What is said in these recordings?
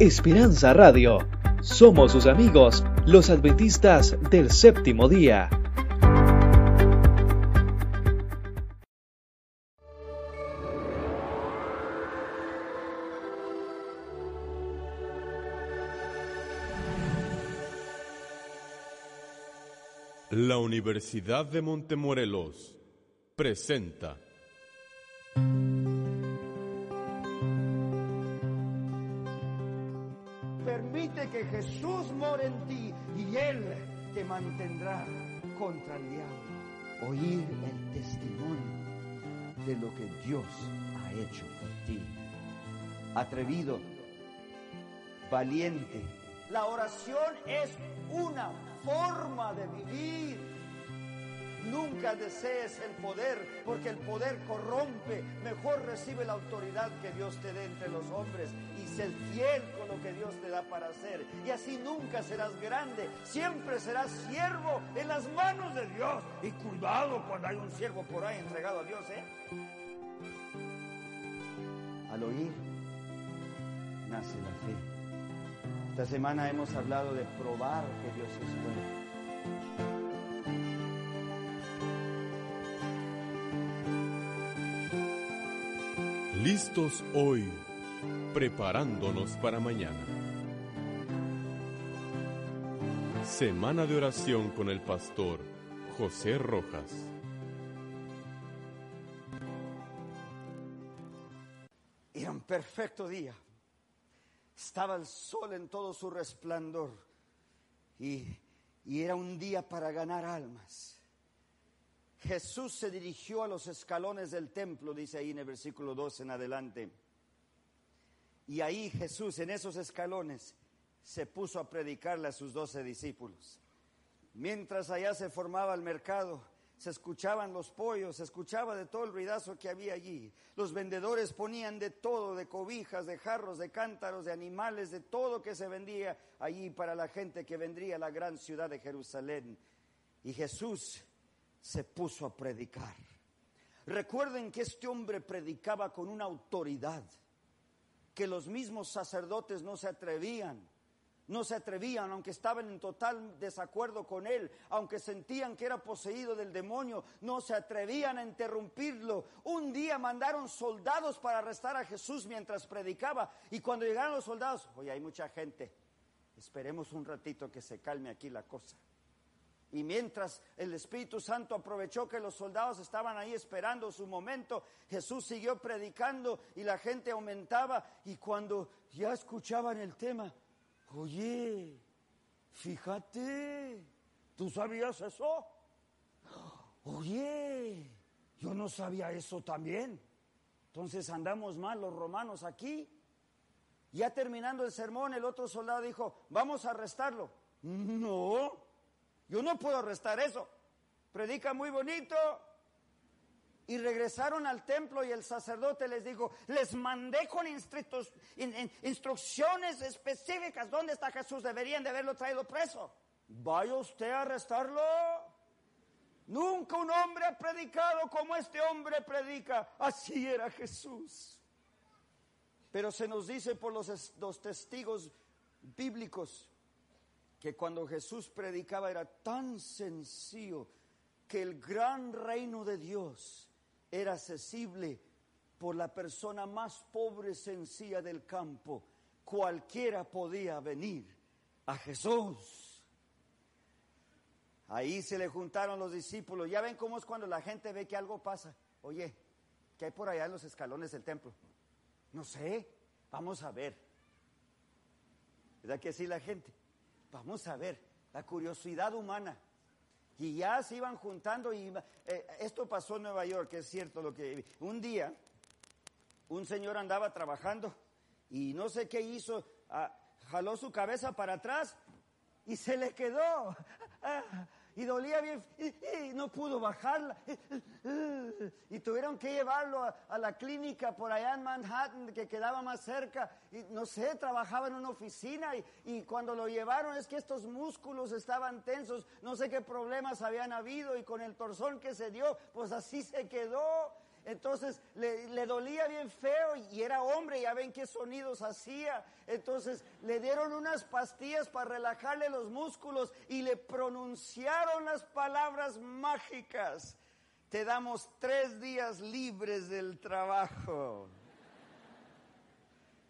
Esperanza Radio. Somos sus amigos, los adventistas del séptimo día. La Universidad de Montemorelos presenta Jesús more en ti y Él te mantendrá contra el diablo. Oír el testimonio de lo que Dios ha hecho por ti. Atrevido, valiente. La oración es una forma de vivir. Nunca desees el poder, porque el poder corrompe. Mejor recibe la autoridad que Dios te dé entre los hombres y sé fiel con lo que Dios te da para hacer. Y así nunca serás grande, siempre serás siervo en las manos de Dios. Y cuidado cuando hay un siervo por ahí entregado a Dios, ¿eh? Al oír, nace la fe. Esta semana hemos hablado de probar que Dios es bueno. Listos hoy, preparándonos para mañana. Semana de oración con el pastor José Rojas. Era un perfecto día. Estaba el sol en todo su resplandor y, y era un día para ganar almas. Jesús se dirigió a los escalones del templo, dice ahí en el versículo 2 en adelante. Y ahí Jesús, en esos escalones, se puso a predicarle a sus doce discípulos. Mientras allá se formaba el mercado, se escuchaban los pollos, se escuchaba de todo el ruidazo que había allí. Los vendedores ponían de todo, de cobijas, de jarros, de cántaros, de animales, de todo que se vendía allí para la gente que vendría a la gran ciudad de Jerusalén. Y Jesús se puso a predicar. Recuerden que este hombre predicaba con una autoridad que los mismos sacerdotes no se atrevían. No se atrevían, aunque estaban en total desacuerdo con él, aunque sentían que era poseído del demonio, no se atrevían a interrumpirlo. Un día mandaron soldados para arrestar a Jesús mientras predicaba y cuando llegaron los soldados, oye, hay mucha gente, esperemos un ratito que se calme aquí la cosa. Y mientras el Espíritu Santo aprovechó que los soldados estaban ahí esperando su momento, Jesús siguió predicando y la gente aumentaba. Y cuando ya escuchaban el tema, oye, fíjate, ¿tú sabías eso? Oye, yo no sabía eso también. Entonces andamos mal los romanos aquí. Ya terminando el sermón, el otro soldado dijo, vamos a arrestarlo. No, yo no puedo arrestar eso. Predica muy bonito. Y regresaron al templo y el sacerdote les dijo, les mandé con instrucciones específicas dónde está Jesús. Deberían de haberlo traído preso. Vaya usted a arrestarlo. Nunca un hombre ha predicado como este hombre predica. Así era Jesús. Pero se nos dice por los, los testigos bíblicos que cuando Jesús predicaba era tan sencillo que el gran reino de Dios era accesible por la persona más pobre, sencilla del campo. Cualquiera podía venir a Jesús. Ahí se le juntaron los discípulos. Ya ven cómo es cuando la gente ve que algo pasa. Oye, ¿qué hay por allá en los escalones del templo? No sé, vamos a ver. ¿Verdad que así la gente? Vamos a ver, la curiosidad humana. Y ya se iban juntando y eh, esto pasó en Nueva York, es cierto lo que... Un día, un señor andaba trabajando y no sé qué hizo, ah, jaló su cabeza para atrás y se le quedó. Ah, y dolía bien y, no pudo bajarla. Y tuvieron que llevarlo a, la clínica por allá en Manhattan, que quedaba más cerca. Y no sé, trabajaba en una oficina y, y cuando lo llevaron es que estos músculos estaban tensos, no sé qué problemas habían habido y con el torzón que se dio, pues así se quedó. Entonces le, dolía bien feo y era hombre, ya ven qué sonidos hacía. Entonces le dieron unas pastillas para relajarle los músculos y le pronunciaron las palabras mágicas. Te damos tres días libres del trabajo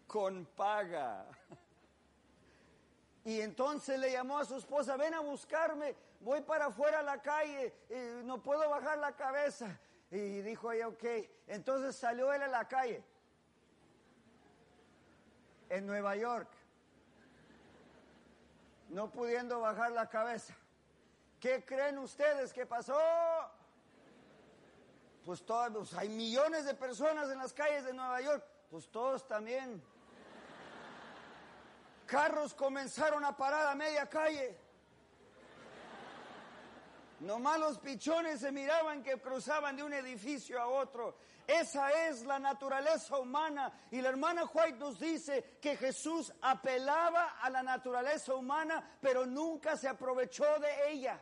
con paga. Y entonces le llamó a su esposa, ven a buscarme, voy para afuera a la calle, y no puedo bajar la cabeza. Y dijo ella, ok. Entonces salió él a la calle, en Nueva York, no pudiendo bajar la cabeza. ¿Qué creen ustedes que pasó? Pues todos, pues hay millones de personas en las calles de Nueva York, pues todos también Carros comenzaron a parar a media calle. Nomás los pichones se miraban que cruzaban de un edificio a otro. Esa es la naturaleza humana. Y la hermana White nos dice que Jesús apelaba a la naturaleza humana, pero nunca se aprovechó de ella.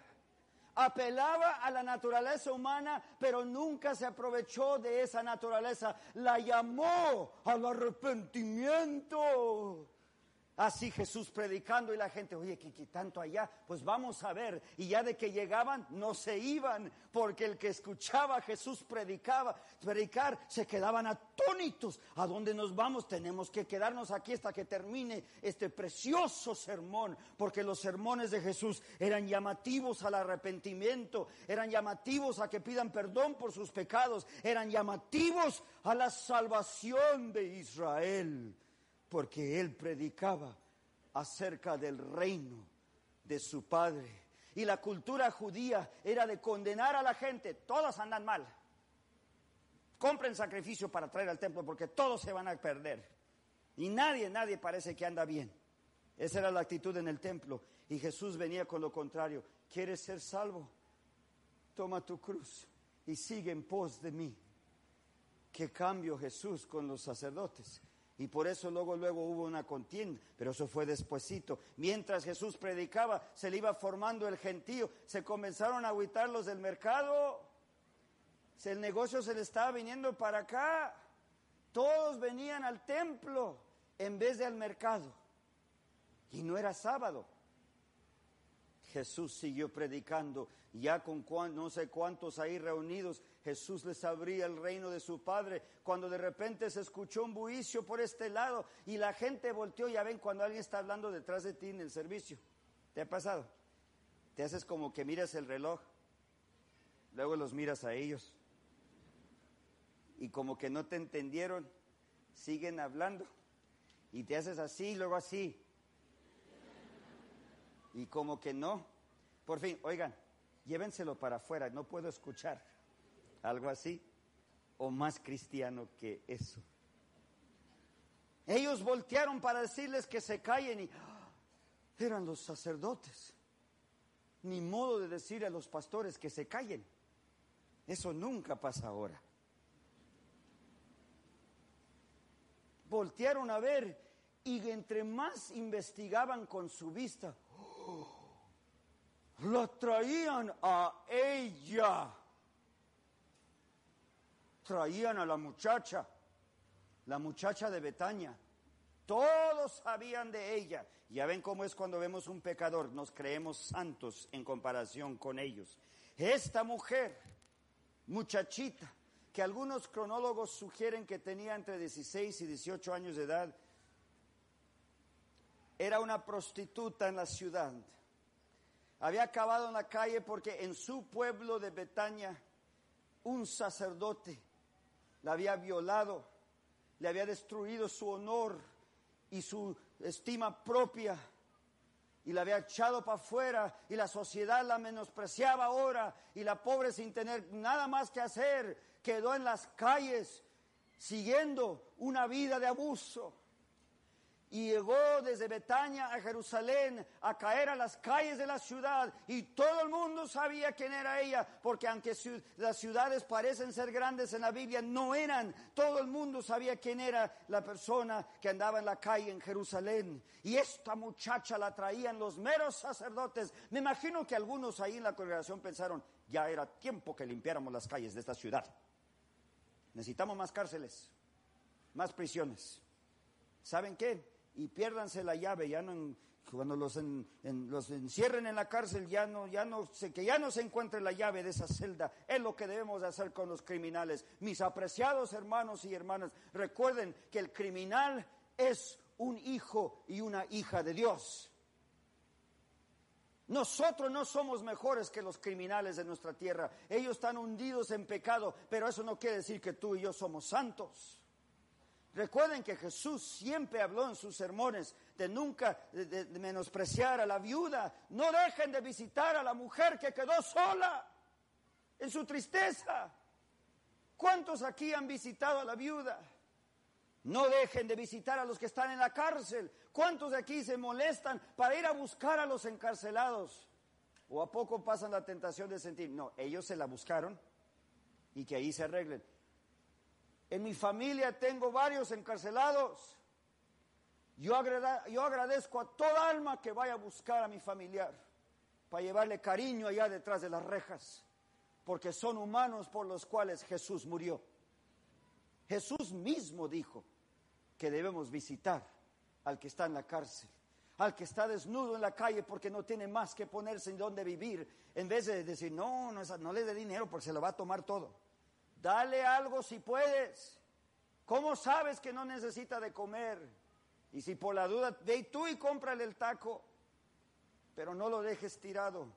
Apelaba a la naturaleza humana, pero nunca se aprovechó de esa naturaleza. La llamó al arrepentimiento. Así Jesús predicando y la gente, oye, ¿qué, tanto allá? Pues vamos a ver. Y ya de que llegaban, no se iban, porque el que escuchaba a Jesús predicaba, predicar, se quedaban atónitos. ¿A dónde nos vamos? Tenemos que quedarnos aquí hasta que termine este precioso sermón, porque los sermones de Jesús eran llamativos al arrepentimiento, eran llamativos a que pidan perdón por sus pecados, eran llamativos a la salvación de Israel porque él predicaba acerca del reino de su padre. Y la cultura judía era de condenar a la gente, todas andan mal. Compren sacrificio para traer al templo porque todos se van a perder. Y nadie, nadie parece que anda bien. Esa era la actitud en el templo. Y Jesús venía con lo contrario. ¿Quieres ser salvo? Toma tu cruz y sigue en pos de mí. ¿Qué cambio Jesús con los sacerdotes? Y por eso luego, luego hubo una contienda, pero eso fue despuesito. Mientras Jesús predicaba, se le iba formando el gentío, se comenzaron a agüitar los del mercado, el negocio se le estaba viniendo para acá, todos venían al templo en vez de al mercado. Y no era sábado. Jesús siguió predicando, ya con no sé cuántos ahí reunidos, Jesús les abría el reino de su Padre, cuando de repente se escuchó un buicio por este lado y la gente volteó, ya ven cuando alguien está hablando detrás de ti en el servicio, ¿te ha pasado? Te haces como que miras el reloj, luego los miras a ellos y como que no te entendieron, siguen hablando y te haces así, luego así y como que no. Por fin, oigan, llévenselo para afuera, no puedo escuchar. Algo así, o más cristiano que eso. Ellos voltearon para decirles que se callen y ¡ah! eran los sacerdotes. Ni modo de decir a los pastores que se callen. Eso nunca pasa ahora. Voltearon a ver y entre más investigaban con su vista, la traían a ella. Traían a la muchacha, la muchacha de Betania. Todos sabían de ella. Ya ven cómo es cuando vemos un pecador, nos creemos santos en comparación con ellos. Esta mujer, muchachita, que algunos cronólogos sugieren que tenía entre 16 y 18 años de edad, era una prostituta en la ciudad había acabado en la calle porque en su pueblo de Betania un sacerdote la había violado, le había destruido su honor y su estima propia y la había echado para afuera y la sociedad la menospreciaba ahora y la pobre sin tener nada más que hacer quedó en las calles siguiendo una vida de abuso y llegó desde Betania a Jerusalén a caer a las calles de la ciudad y todo el mundo sabía quién era ella, porque aunque las ciudades parecen ser grandes en la Biblia, no eran. Todo el mundo sabía quién era la persona que andaba en la calle en Jerusalén. Y esta muchacha la traían los meros sacerdotes. Me imagino que algunos ahí en la congregación pensaron, ya era tiempo que limpiáramos las calles de esta ciudad. Necesitamos más cárceles, más prisiones. ¿Saben qué? Y piérdanse la llave, ya no cuando los, los encierren en la cárcel, ya no, ya no, que ya no se encuentre la llave de esa celda. Es lo que debemos hacer con los criminales. Mis apreciados hermanos y hermanas, recuerden que el criminal es un hijo y una hija de Dios. Nosotros no somos mejores que los criminales de nuestra tierra. Ellos están hundidos en pecado, pero eso no quiere decir que tú y yo somos santos. Recuerden que Jesús siempre habló en sus sermones de nunca menospreciar a la viuda. No dejen de visitar a la mujer que quedó sola en su tristeza. ¿Cuántos aquí han visitado a la viuda? No dejen de visitar a los que están en la cárcel. ¿Cuántos de aquí se molestan para ir a buscar a los encarcelados? ¿O a poco pasan la tentación de sentir, no, ellos se la buscaron y que ahí se arreglen? En mi familia tengo varios encarcelados. Yo, yo agradezco a toda alma que vaya a buscar a mi familiar para llevarle cariño allá detrás de las rejas, porque son humanos por los cuales Jesús murió. Jesús mismo dijo que debemos visitar al que está en la cárcel, al que está desnudo en la calle porque no tiene más que ponerse en donde vivir, en vez de decir, no, no, no le dé dinero porque se lo va a tomar todo. Dale algo si puedes. ¿Cómo sabes que no necesita de comer? Y si por la duda, ve tú y cómprale el taco, pero no lo dejes tirado.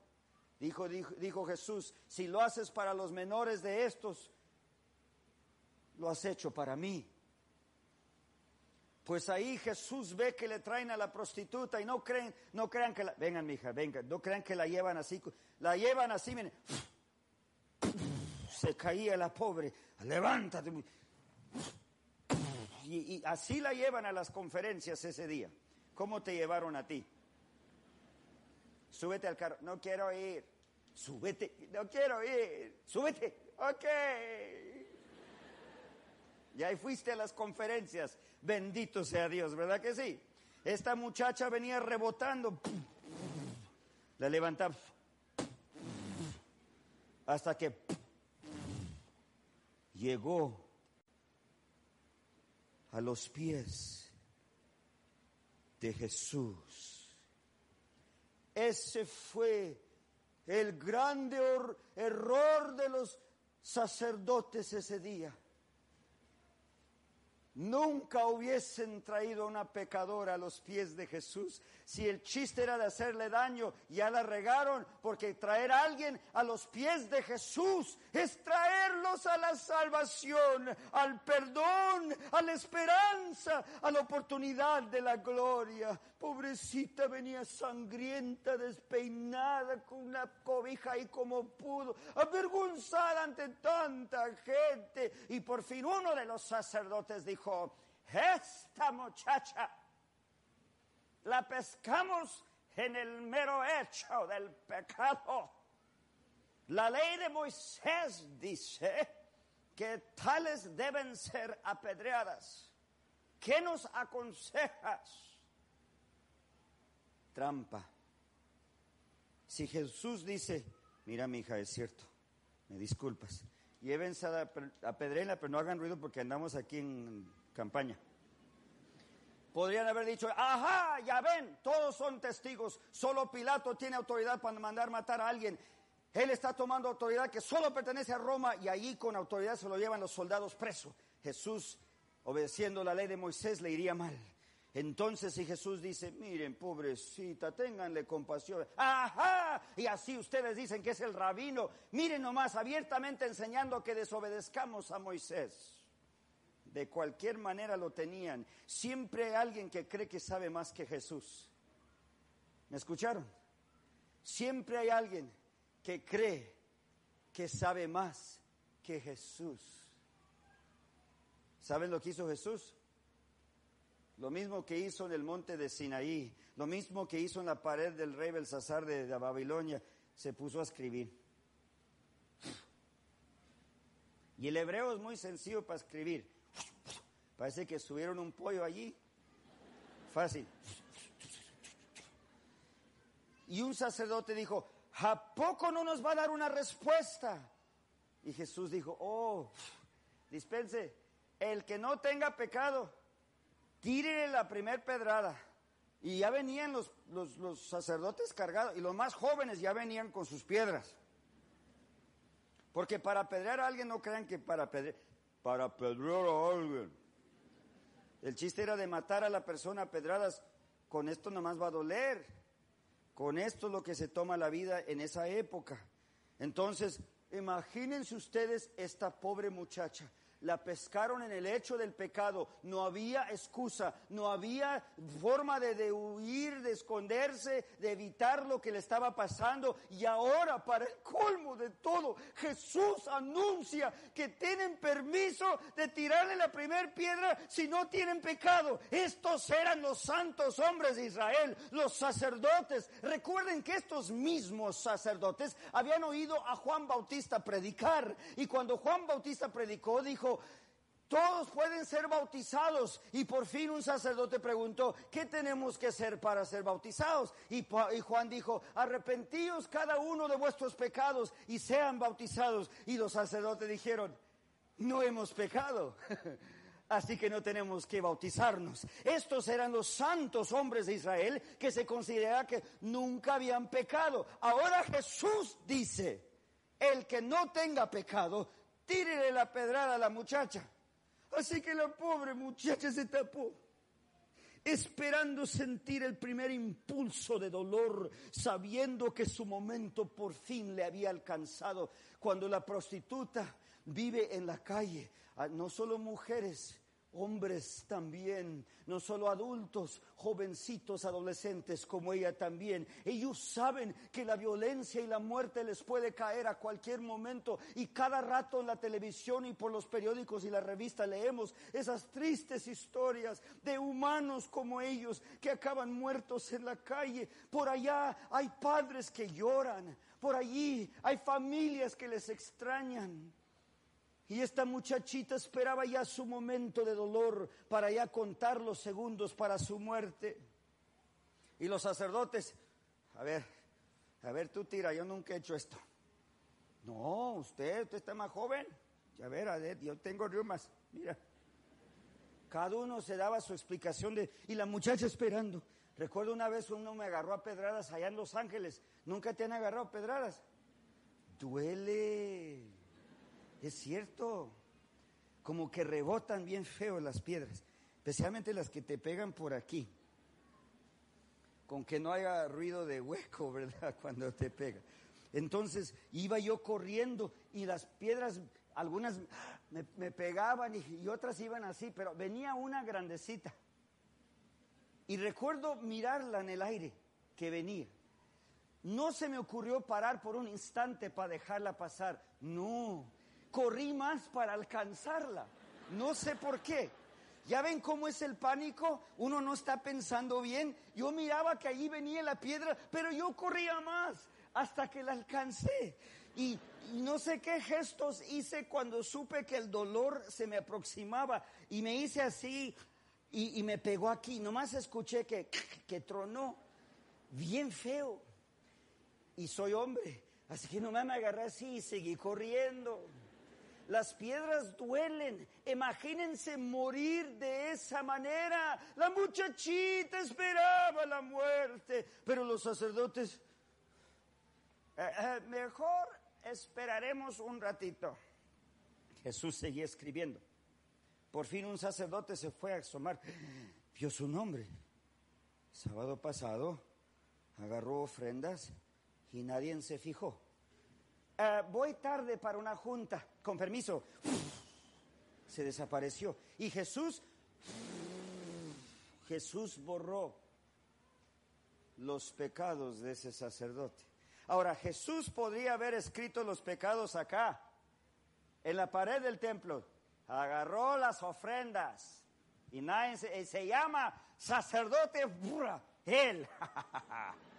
Dijo, dijo, dijo Jesús, si lo haces para los menores de estos, lo has hecho para mí. Pues ahí Jesús ve que le traen a la prostituta y no creen, no crean que la, vengan mija, vengan, no crean que la llevan así, la llevan así, miren, se caía la pobre, levántate. Y, así la llevan a las conferencias ese día. ¿Cómo te llevaron a ti? Súbete al carro, no quiero ir. Súbete, no quiero ir. Súbete, ok. Y ahí fuiste a las conferencias. Bendito sea Dios, ¿verdad que sí? Esta muchacha venía rebotando. La levantaba. Hasta que llegó a los pies de Jesús. Ese fue el grande error de los sacerdotes ese día Nunca hubiesen traído a una pecadora a los pies de Jesús. Si el chiste era de hacerle daño, ya la regaron, porque traer a alguien a los pies de Jesús es traerlos a la salvación, al perdón, a la esperanza, a la oportunidad de la gloria. Pobrecita venía sangrienta, despeinada, con una cobija ahí como pudo, avergonzada ante tanta gente. Y por fin uno de los sacerdotes dijo, esta muchacha la pescamos en el mero hecho del pecado. La ley de Moisés dice que tales deben ser apedreadas. ¿Qué nos aconsejas? Trampa. Si Jesús dice, mira mi hija, es cierto, me disculpas, llévense a, a pero no hagan ruido porque andamos aquí en campaña. Podrían haber dicho, ajá, ya ven, todos son testigos, solo Pilato tiene autoridad para mandar matar a alguien. Él está tomando autoridad que solo pertenece a Roma y allí con autoridad se lo llevan los soldados presos. Jesús, obedeciendo la ley de Moisés, le iría mal. Entonces si Jesús dice, miren, pobrecita, ténganle compasión. Ajá, y así ustedes dicen que es el rabino. Miren nomás, abiertamente enseñando que desobedezcamos a Moisés. De cualquier manera lo tenían. Siempre hay alguien que cree que sabe más que Jesús. ¿Me escucharon? Siempre hay alguien que cree que sabe más que Jesús. ¿Saben lo que hizo Jesús? Lo mismo que hizo en el monte de Sinaí, lo mismo que hizo en la pared del rey Belsasar de, de Babilonia, se puso a escribir. Y el hebreo es muy sencillo para escribir. Parece que subieron un pollo allí. Fácil. Y un sacerdote dijo, ¿a poco no nos va a dar una respuesta? Y Jesús dijo, oh, dispense, el que no tenga pecado, tírele la primer pedrada. Y ya venían los, los, los sacerdotes cargados, y los más jóvenes ya venían con sus piedras. Porque para apedrear a alguien no crean que para apedrear, para apedrear a alguien. El chiste era de matar a la persona a pedradas. Con esto nomás va a doler. Con esto es lo que se toma la vida en esa época. Entonces, imagínense ustedes esta pobre muchacha la pescaron en el hecho del pecado. No había excusa, no había forma de, huir, de esconderse, de evitar lo que le estaba pasando. Y ahora, para el colmo de todo, Jesús anuncia que tienen permiso de tirarle la primera piedra si no tienen pecado. Estos eran los santos hombres de Israel, los sacerdotes. Recuerden que estos mismos sacerdotes habían oído a Juan Bautista predicar. Y cuando Juan Bautista predicó, dijo, todos pueden ser bautizados. Y por fin un sacerdote preguntó, ¿qué tenemos que hacer para ser bautizados? Y, Juan dijo, arrepentíos cada uno de vuestros pecados y sean bautizados. Y los sacerdotes dijeron, no hemos pecado. Así que no tenemos que bautizarnos. Estos eran los santos hombres de Israel que se considera que nunca habían pecado. Ahora Jesús dice, el que no tenga pecado, tírele la pedrada a la muchacha. Así que la pobre muchacha se tapó, esperando sentir el primer impulso de dolor, sabiendo que su momento por fin le había alcanzado. Cuando la prostituta vive en la calle, no solo mujeres, hombres también, no solo adultos, jovencitos, adolescentes como ella también. Ellos saben que la violencia y la muerte les puede caer a cualquier momento y cada rato en la televisión y por los periódicos y la revista leemos esas tristes historias de humanos como ellos que acaban muertos en la calle. Por allá hay padres que lloran, por allí hay familias que les extrañan. Y esta muchachita esperaba ya su momento de dolor para ya contar los segundos para su muerte. Y los sacerdotes, a ver, a ver tú tira, yo nunca he hecho esto. No, usted, usted está más joven. A ver, yo tengo riumas, mira. Cada uno se daba su explicación de, y la muchacha esperando. Recuerdo una vez uno me agarró a pedradas allá en Los Ángeles. ¿Nunca te han agarrado pedradas? Duele. Es cierto, como que rebotan bien feo las piedras, especialmente las que te pegan por aquí, con que no haya ruido de hueco, ¿verdad? Cuando te pega. Entonces iba yo corriendo y las piedras, algunas me, me pegaban y, y otras iban así, pero venía una grandecita. Y recuerdo mirarla en el aire que venía. No se me ocurrió parar por un instante para dejarla pasar. No, corrí más para alcanzarla. No sé por qué. ¿Ya ven cómo es el pánico? Uno no está pensando bien. Yo miraba que allí venía la piedra, pero yo corría más hasta que la alcancé. Y, no sé qué gestos hice cuando supe que el dolor se me aproximaba y me hice así y, y me pegó aquí. Nomás escuché que, que tronó bien feo. Y soy hombre, así que nomás me agarré así y seguí corriendo. Las piedras duelen. Imagínense morir de esa manera. La muchachita esperaba la muerte, pero los sacerdotes, eh, eh, mejor esperaremos un ratito. Jesús seguía escribiendo. Por fin un sacerdote se fue a asomar. Vio su nombre. Sábado pasado agarró ofrendas y nadie se fijó. Uh, voy tarde para una junta, con permiso. Se desapareció. Y Jesús, Jesús borró los pecados de ese sacerdote. Ahora, Jesús podría haber escrito los pecados acá, en la pared del templo. Agarró las ofrendas. Y nadie se, se llama sacerdote, él.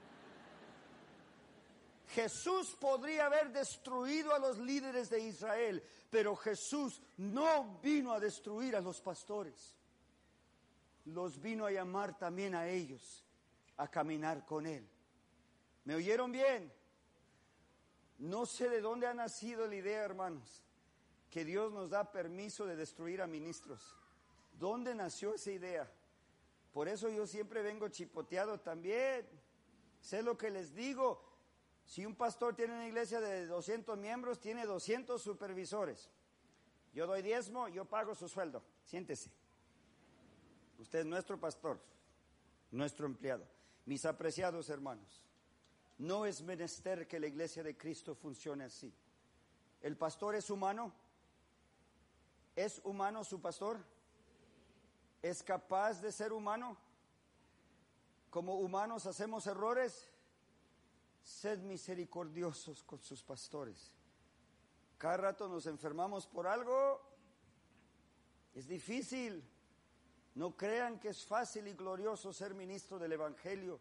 Jesús podría haber destruido a los líderes de Israel, pero Jesús no vino a destruir a los pastores. Los vino a llamar también a ellos a caminar con Él. ¿Me oyeron bien? No sé de dónde ha nacido la idea, hermanos, que Dios nos da permiso de destruir a ministros. ¿Dónde nació esa idea? Por eso yo siempre vengo chipoteado también. Sé lo que les digo. Si un pastor tiene una iglesia de 200 miembros, tiene 200 supervisores. Yo doy diezmo, yo pago su sueldo. Siéntese. Usted es nuestro pastor, nuestro empleado. Mis apreciados hermanos, no es menester que la iglesia de Cristo funcione así. ¿El pastor es humano? ¿Es humano su pastor? ¿Es capaz de ser humano? Como humanos hacemos errores. Sed misericordiosos con sus pastores. Cada rato nos enfermamos por algo. Es difícil. No crean que es fácil y glorioso ser ministro del Evangelio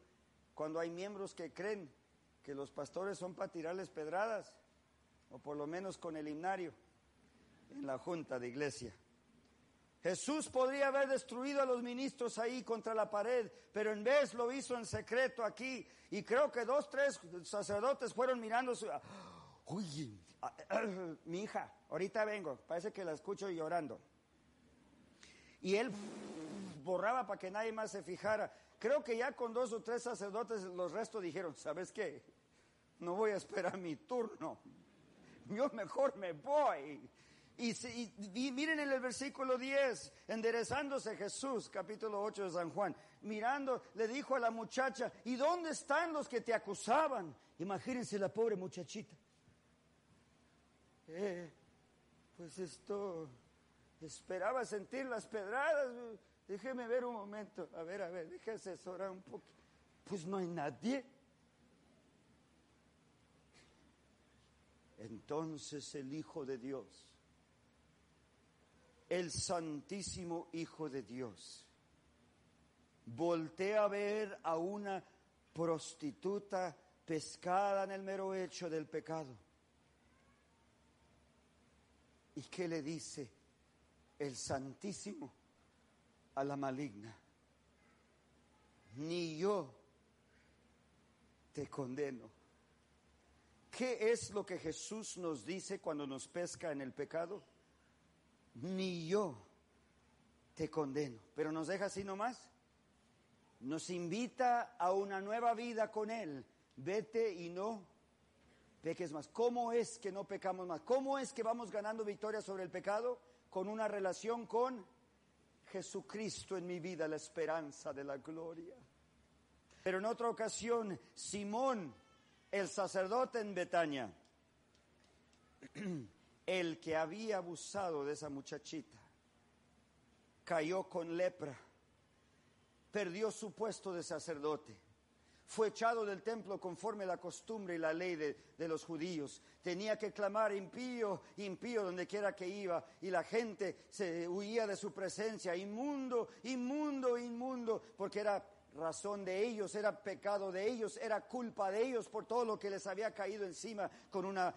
cuando hay miembros que creen que los pastores son para tirarles pedradas, o por lo menos con el himnario en la junta de iglesia. Jesús podría haber destruido a los ministros ahí contra la pared, pero en vez lo hizo en secreto aquí. Y creo que dos, tres sacerdotes fueron mirando su... Uy, mi hija, ahorita vengo, parece que la escucho llorando. Y él borraba para que nadie más se fijara. Creo que ya con dos o tres sacerdotes los restos dijeron, ¿sabes qué? No voy a esperar mi turno. Yo mejor me voy. Y, miren en el versículo 10, enderezándose Jesús, capítulo 8 de San Juan, mirando, le dijo a la muchacha, ¿y dónde están los que te acusaban? Imagínense la pobre muchachita. Eh, pues esto, esperaba sentir las pedradas. Déjeme ver un momento, a ver, a ver, déjeme asesorar un poco. Pues no hay nadie. Entonces el Hijo de Dios el Santísimo Hijo de Dios. Voltea a ver a una prostituta pescada en el mero hecho del pecado. ¿Y qué le dice el Santísimo a la maligna? Ni yo te condeno. ¿Qué es lo que Jesús nos dice cuando nos pesca en el pecado? Ni yo te condeno. Pero nos deja así nomás. Nos invita a una nueva vida con Él. Vete y no peques más. ¿Cómo es que no pecamos más? ¿Cómo es que vamos ganando victoria sobre el pecado? Con una relación con Jesucristo en mi vida, la esperanza de la gloria. Pero en otra ocasión, Simón, el sacerdote en Betania, el que había abusado de esa muchachita cayó con lepra, perdió su puesto de sacerdote, fue echado del templo conforme la costumbre y la ley de, de, los judíos. Tenía que clamar impío, impío donde quiera que iba, y la gente se huía de su presencia, inmundo, inmundo, inmundo, porque era razón de ellos, era pecado de ellos, era culpa de ellos por todo lo que les había caído encima con una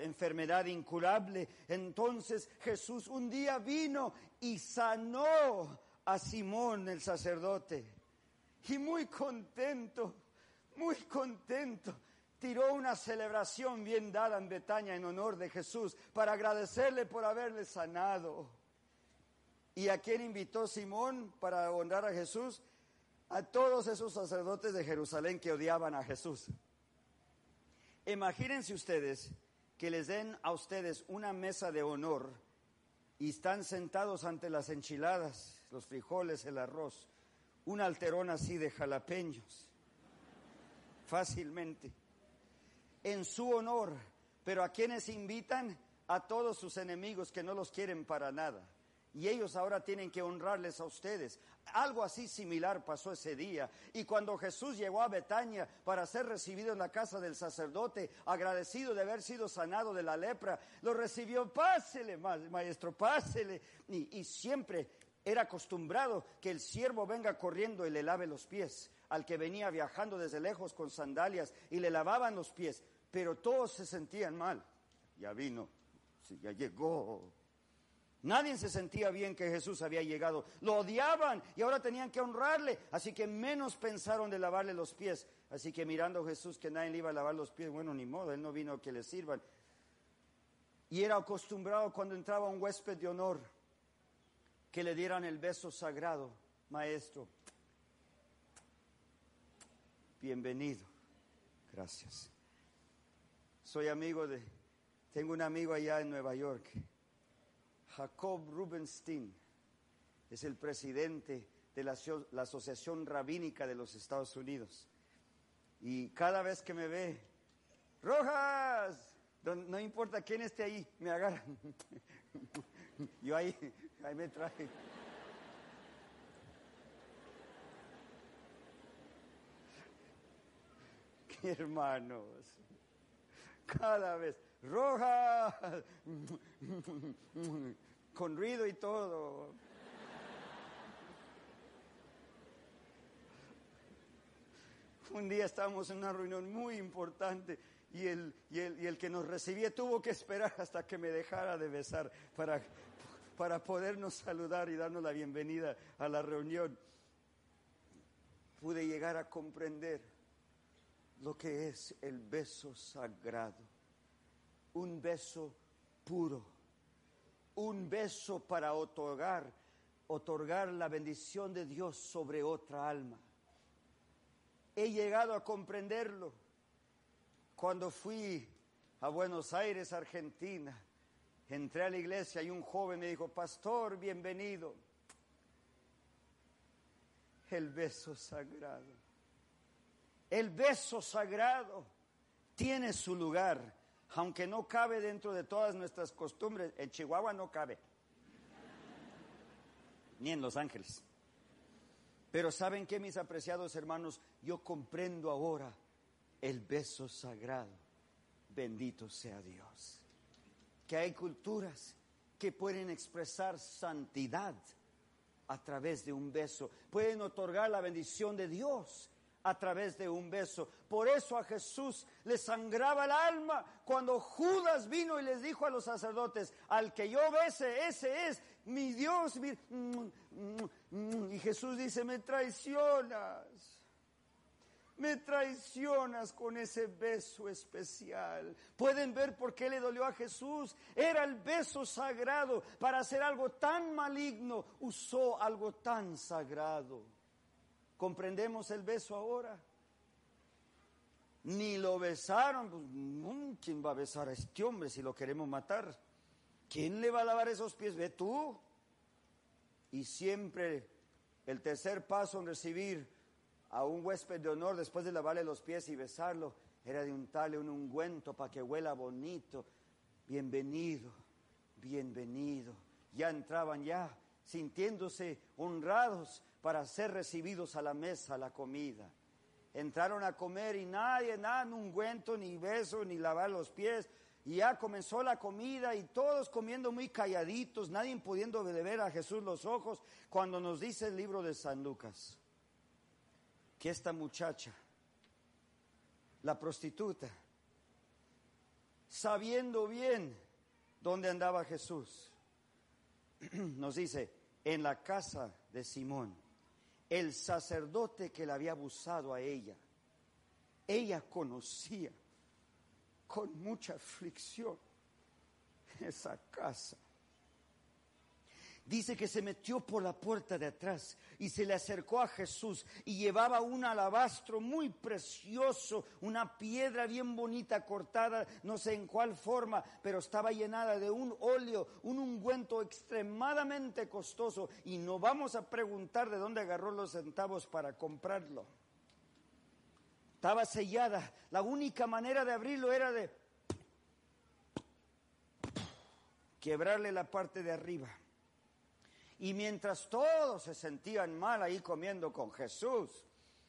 enfermedad incurable. Entonces Jesús un día vino y sanó a Simón el sacerdote. Y muy contento, muy contento, tiró una celebración bien dada en Betania en honor de Jesús para agradecerle por haberle sanado. ¿Y a quién invitó Simón para honrar a Jesús? A todos esos sacerdotes de Jerusalén que odiaban a Jesús. Imagínense ustedes que les den a ustedes una mesa de honor y están sentados ante las enchiladas, los frijoles, el arroz, un alterón así de jalapeños, fácilmente, en su honor, pero a quienes invitan a todos sus enemigos que no los quieren para nada y ellos ahora tienen que honrarles a ustedes. Algo así similar pasó ese día. Y cuando Jesús llegó a Betania para ser recibido en la casa del sacerdote, agradecido de haber sido sanado de la lepra, lo recibió, pásele, maestro, pásele. Y, y siempre era acostumbrado que el siervo venga corriendo y le lave los pies al que venía viajando desde lejos con sandalias y le lavaban los pies. Pero todos se sentían mal. Ya vino, ya llegó Nadie se sentía bien que Jesús había llegado. Lo odiaban y ahora tenían que honrarle. Así que menos pensaron de lavarle los pies. Así que mirando a Jesús que nadie le iba a lavar los pies, bueno, ni modo, él no vino a que le sirvan. Y era acostumbrado cuando entraba un huésped de honor que le dieran el beso sagrado, maestro. Bienvenido. Gracias. Soy amigo de, tengo un amigo allá en Nueva York, Jacob Rubenstein, es el presidente de la, la Asociación Rabínica de los Estados Unidos. Y cada vez que me ve, Rojas, no importa quién esté ahí, me agarran. Yo ahí, ahí me traje. Qué hermanos, cada vez, roja, con ruido y todo. Un día estábamos en una reunión muy importante y el, y el, que nos recibía tuvo que esperar hasta que me dejara de besar para, para podernos saludar y darnos la bienvenida a la reunión. Pude llegar a comprender lo que es el beso sagrado, un beso puro, un beso para otorgar, otorgar la bendición de Dios sobre otra alma. He llegado a comprenderlo cuando fui a Buenos Aires, Argentina, entré a la iglesia y un joven me dijo, pastor, bienvenido. El beso sagrado. El beso sagrado tiene su lugar, aunque no cabe dentro de todas nuestras costumbres. En Chihuahua no cabe, ni en Los Ángeles. Pero ¿saben qué, mis apreciados hermanos? Yo comprendo ahora el beso sagrado. Bendito sea Dios. Que hay culturas que pueden expresar santidad a través de un beso. Pueden otorgar la bendición de Dios a través de un beso. Por eso a Jesús le sangraba el alma cuando Judas vino y les dijo a los sacerdotes, al que yo bese, ese es mi Dios. Y Jesús dice, me traicionas. Me traicionas con ese beso especial. Pueden ver por qué le dolió a Jesús. Era el beso sagrado. Para hacer algo tan maligno, usó algo tan sagrado. ¿Comprendemos el beso ahora? Ni lo besaron. Pues, ¿Quién va a besar a este hombre si lo queremos matar? ¿Quién le va a lavar esos pies? Ve tú. Y siempre el tercer paso en recibir a un huésped de honor después de lavarle los pies y besarlo, era de untarle un ungüento para que huela bonito. Bienvenido, bienvenido. Ya entraban ya sintiéndose honrados para ser recibidos a la mesa, a la comida. Entraron a comer y nadie, nada, ni ungüento, ni beso, ni lavar los pies. Y ya comenzó la comida y todos comiendo muy calladitos, nadie pudiendo ver a Jesús los ojos, cuando nos dice el libro de San Lucas que esta muchacha, la prostituta, sabiendo bien dónde andaba Jesús, nos dice, en la casa de Simón, el sacerdote que le había abusado a ella, ella conocía con mucha aflicción esa casa Dice que se metió por la puerta de atrás y se le acercó a Jesús y llevaba un alabastro muy precioso, una piedra bien bonita cortada, no sé en cuál forma, pero estaba llenada de un óleo, un ungüento extremadamente costoso y no vamos a preguntar de dónde agarró los centavos para comprarlo. Estaba sellada, la única manera de abrirlo era de quebrarle la parte de arriba. Y mientras todos se sentían mal ahí comiendo con Jesús,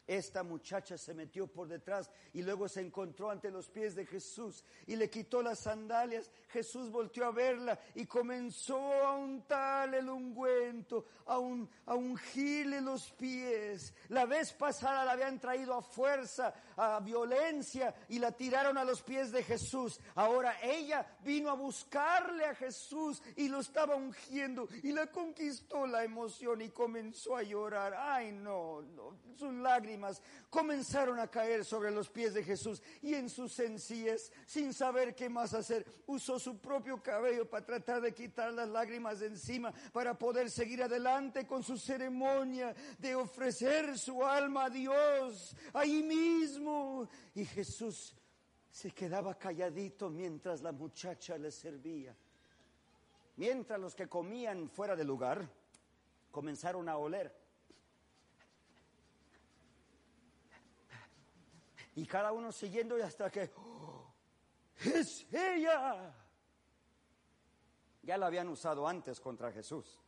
esta muchacha se metió por detrás y luego se encontró ante los pies de Jesús y le quitó las sandalias. Jesús volteó a verla y comenzó a untarle el ungüento, a, a ungirle los pies. La vez pasada la habían traído a fuerza, a violencia y la tiraron a los pies de Jesús. Ahora ella vino a buscarle a Jesús y lo estaba ungiendo y la conquistó la emoción y comenzó a llorar. Ay, no, no, sus lágrimas comenzaron a caer sobre los pies de Jesús y en su sencillez, sin saber qué más hacer, usó su propio cabello para tratar de quitar las lágrimas de encima, para poder seguir adelante con su ceremonia de ofrecer su alma a Dios ahí mismo. Y Jesús se quedaba calladito mientras la muchacha le servía. Mientras los que comían fuera del lugar comenzaron a oler. Y cada uno siguiendo y hasta que ¡Oh! es ella. Ya la habían usado antes contra Jesús.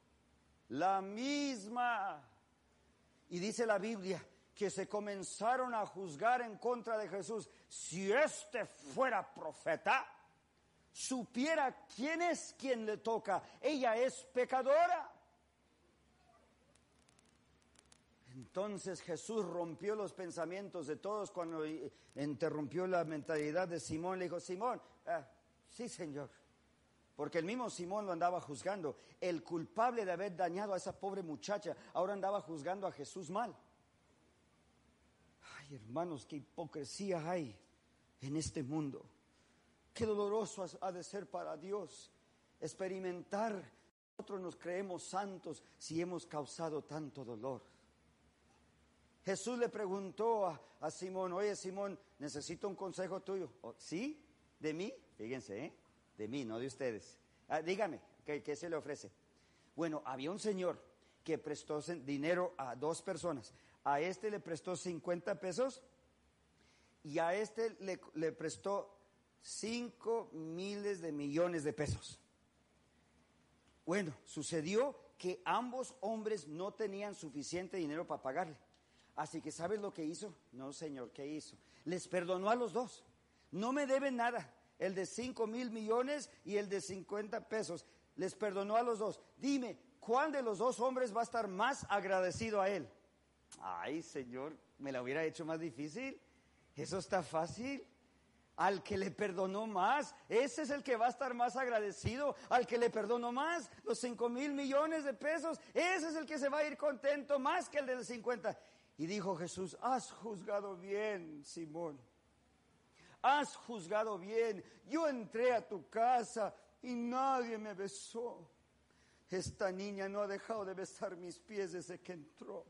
La misma. Y dice la Biblia que se comenzaron a juzgar en contra de Jesús. Si este fuera profeta, supiera quién es quien le toca. Ella es pecadora. Entonces Jesús rompió los pensamientos de todos cuando interrumpió la mentalidad de Simón. Le dijo, Simón, ah, sí Señor, porque el mismo Simón lo andaba juzgando. El culpable de haber dañado a esa pobre muchacha ahora andaba juzgando a Jesús mal. Hermanos, qué hipocresía hay en este mundo. Qué doloroso ha de ser para Dios experimentar. Nosotros nos creemos santos si hemos causado tanto dolor. Jesús le preguntó a, Simón, oye Simón, necesito un consejo tuyo. Oh, ¿Sí? ¿De mí? Fíjense, ¿eh? De mí, no de ustedes. Ah, dígame, ¿qué, se le ofrece? Bueno, había un señor que prestó dinero a dos personas. A este le prestó 50 pesos y a este le, prestó 5 miles de millones de pesos. Bueno, sucedió que ambos hombres no tenían suficiente dinero para pagarle. Así que ¿sabes lo que hizo? No, señor, ¿qué hizo? Les perdonó a los dos. No me deben nada el de 5 mil millones y el de 50 pesos. Les perdonó a los dos. Dime, ¿cuál de los dos hombres va a estar más agradecido a él? Ay, Señor, me la hubiera hecho más difícil. Eso está fácil. Al que le perdonó más, ese es el que va a estar más agradecido. Al que le perdonó más, los 5 mil millones de pesos, ese es el que se va a ir contento más que el de los 50. Y dijo Jesús, has juzgado bien, Simón has juzgado bien. Yo entré a tu casa y nadie me besó. Esta niña no ha dejado de besar mis pies desde que entró.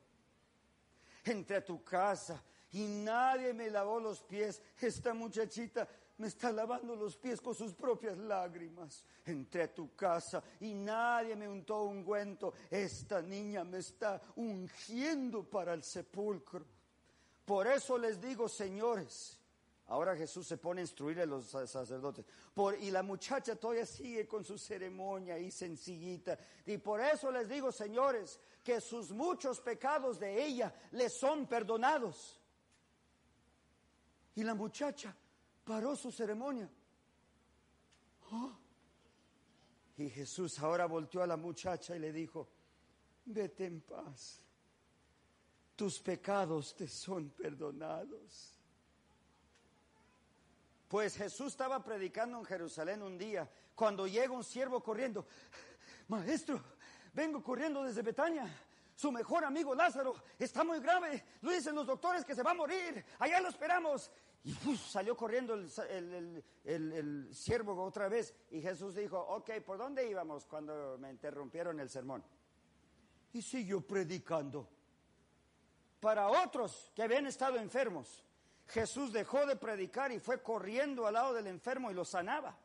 Entré a tu casa y nadie me lavó los pies. Esta muchachita me está lavando los pies con sus propias lágrimas. Entré a tu casa y nadie me untó ungüento. Esta niña me está ungiendo para el sepulcro. Por eso les digo, señores, Ahora Jesús se pone a instruir a los sacerdotes. y la muchacha todavía sigue con su ceremonia y sencillita. Y por eso les digo, señores, que sus muchos pecados de ella les son perdonados. Y la muchacha paró su ceremonia. ¡Oh! Y Jesús ahora volteó a la muchacha y le dijo, vete en paz. Tus pecados te son perdonados. Pues Jesús estaba predicando en Jerusalén un día, cuando llega un siervo corriendo, maestro, vengo corriendo desde Betania. Su mejor amigo Lázaro está muy grave. Lo dicen los doctores que se va a morir. Allá lo esperamos. Y salió corriendo el, el, siervo otra vez. Y Jesús dijo, ok, ¿por dónde íbamos cuando me interrumpieron el sermón? Y siguió predicando. Para otros que habían estado enfermos. Jesús dejó de predicar y fue corriendo al lado del enfermo y lo sanaba.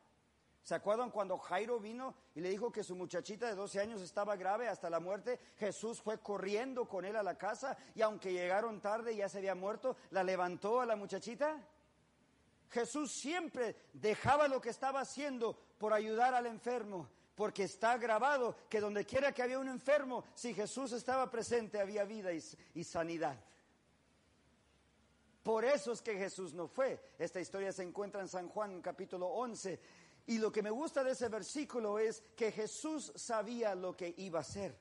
¿Se acuerdan cuando Jairo vino y le dijo que su muchachita de 12 años estaba grave hasta la muerte? Jesús fue corriendo con él a la casa y aunque llegaron tarde ya se había muerto, la levantó a la muchachita. Jesús siempre dejaba lo que estaba haciendo por ayudar al enfermo, porque está grabado que donde quiera que había un enfermo, si Jesús estaba presente había vida y sanidad. Por eso es que Jesús no fue. Esta historia se encuentra en San Juan capítulo 11. Y lo que me gusta de ese versículo es que Jesús sabía lo que iba a hacer.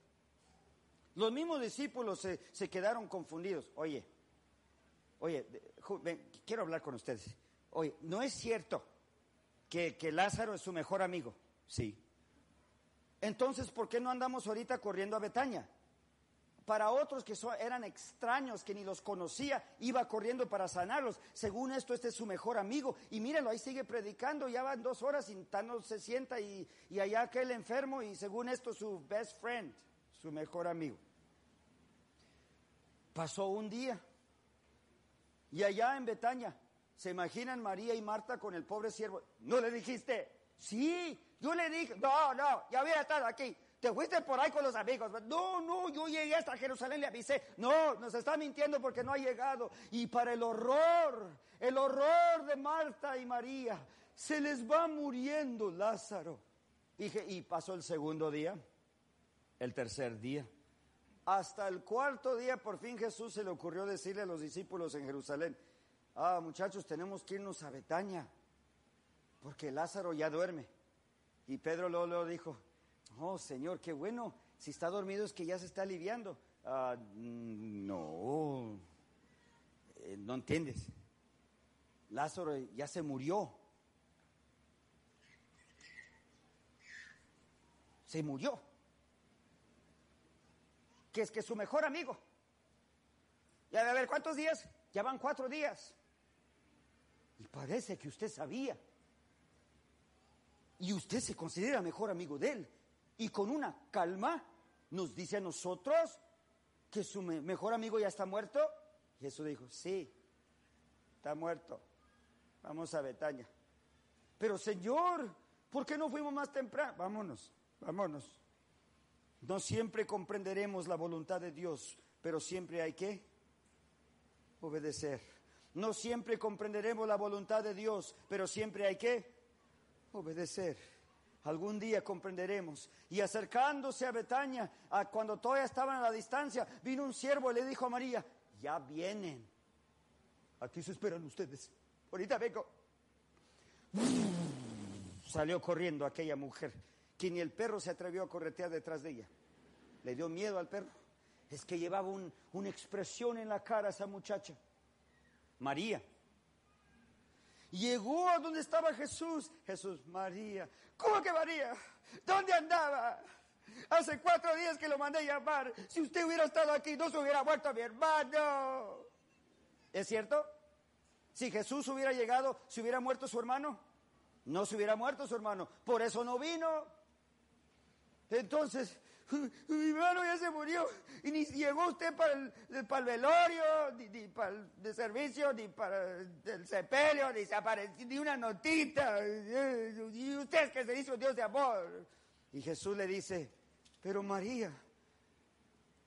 Los mismos discípulos se, quedaron confundidos. Oye, oye, quiero hablar con ustedes. Oye, ¿no es cierto que, que Lázaro es su mejor amigo? Sí. Entonces, ¿por qué no andamos ahorita corriendo a Betania? Para otros que eran extraños, que ni los conocía, iba corriendo para sanarlos. Según esto, este es su mejor amigo. Y mírenlo, ahí sigue predicando, ya van dos horas y no se sienta y, y allá aquel enfermo y según esto su best friend, su mejor amigo. Pasó un día y allá en Betania, ¿se imaginan María y Marta con el pobre siervo? ¿No le dijiste? Sí, yo le dije, no, no, ya había estado aquí te fuiste por ahí con los amigos. No, no, yo llegué hasta Jerusalén, le avisé. No, nos está mintiendo porque no ha llegado. Y para el horror, el horror de Marta y María, se les va muriendo Lázaro. Dije, y pasó el segundo día, el tercer día. Hasta el cuarto día, por fin Jesús se le ocurrió decirle a los discípulos en Jerusalén, ah, muchachos, tenemos que irnos a Betania, porque Lázaro ya duerme. Y Pedro luego, luego dijo, Oh, Señor, qué bueno. Si está dormido es que ya se está aliviando. Ah, no, eh, no entiendes. Lázaro ya se murió. Se murió. Que es que su mejor amigo. Ya a ver, ¿cuántos días? Ya van cuatro días. Y parece que usted sabía. Y usted se considera mejor amigo de él y con una calma nos dice a nosotros que su mejor amigo ya está muerto. Jesús dijo, sí, está muerto. Vamos a Betania. Pero Señor, ¿por qué no fuimos más temprano? Vámonos, vámonos. No siempre comprenderemos la voluntad de Dios, pero siempre hay que obedecer. No siempre comprenderemos la voluntad de Dios, pero siempre hay que obedecer algún día comprenderemos. Y acercándose a Betania, a cuando todavía estaban a la distancia, vino un siervo y le dijo a María, ya vienen. Aquí se esperan ustedes. Ahorita vengo. Salió corriendo aquella mujer, que ni el perro se atrevió a corretear detrás de ella. Le dio miedo al perro. Es que llevaba una expresión en la cara esa muchacha. María. Llegó a donde estaba Jesús. Jesús, María. ¿Cómo que María? ¿Dónde andaba? Hace cuatro días que lo mandé llamar. Si usted hubiera estado aquí, no se hubiera muerto a mi hermano. ¿Es cierto? Si Jesús hubiera llegado, ¿se hubiera muerto su hermano? No se hubiera muerto su hermano. Por eso no vino. Entonces, mi hermano ya se murió y ni llegó usted para el, para el velorio, ni, para el servicio, ni para el sepelio, ni se apareció, ni una notita. Y usted que se hizo Dios de amor. Y Jesús le dice, pero María,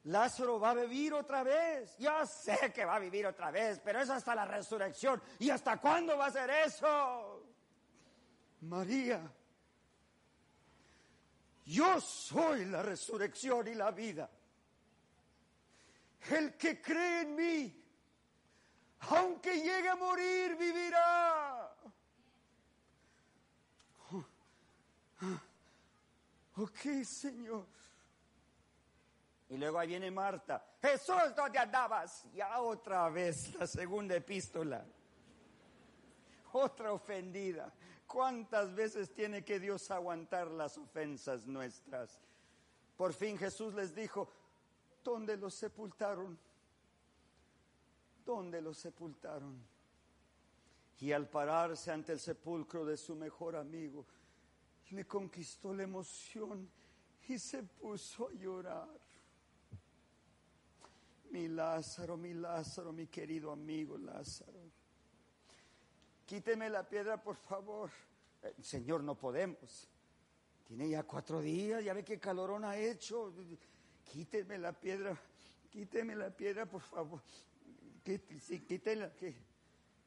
Lázaro va a vivir otra vez. Yo sé que va a vivir otra vez, pero es hasta la resurrección. ¿Y hasta cuándo va a ser eso? María, yo soy la resurrección y la vida. El que cree en mí, aunque llegue a morir, vivirá. Ok, Señor. Y luego ahí viene Marta. Jesús, ¿dónde andabas? Ya otra vez la segunda epístola. Otra ofendida. ¿Cuántas veces tiene que Dios aguantar las ofensas nuestras? Por fin Jesús les dijo, ¿dónde los sepultaron? ¿Dónde los sepultaron? Y al pararse ante el sepulcro de su mejor amigo, le conquistó la emoción y se puso a llorar. Mi Lázaro, mi Lázaro, mi querido amigo Lázaro quíteme la piedra, por favor. Eh, señor, no podemos. Tiene ya cuatro días, ya ve qué calorón ha hecho. Quíteme la piedra, quíteme la piedra, por favor.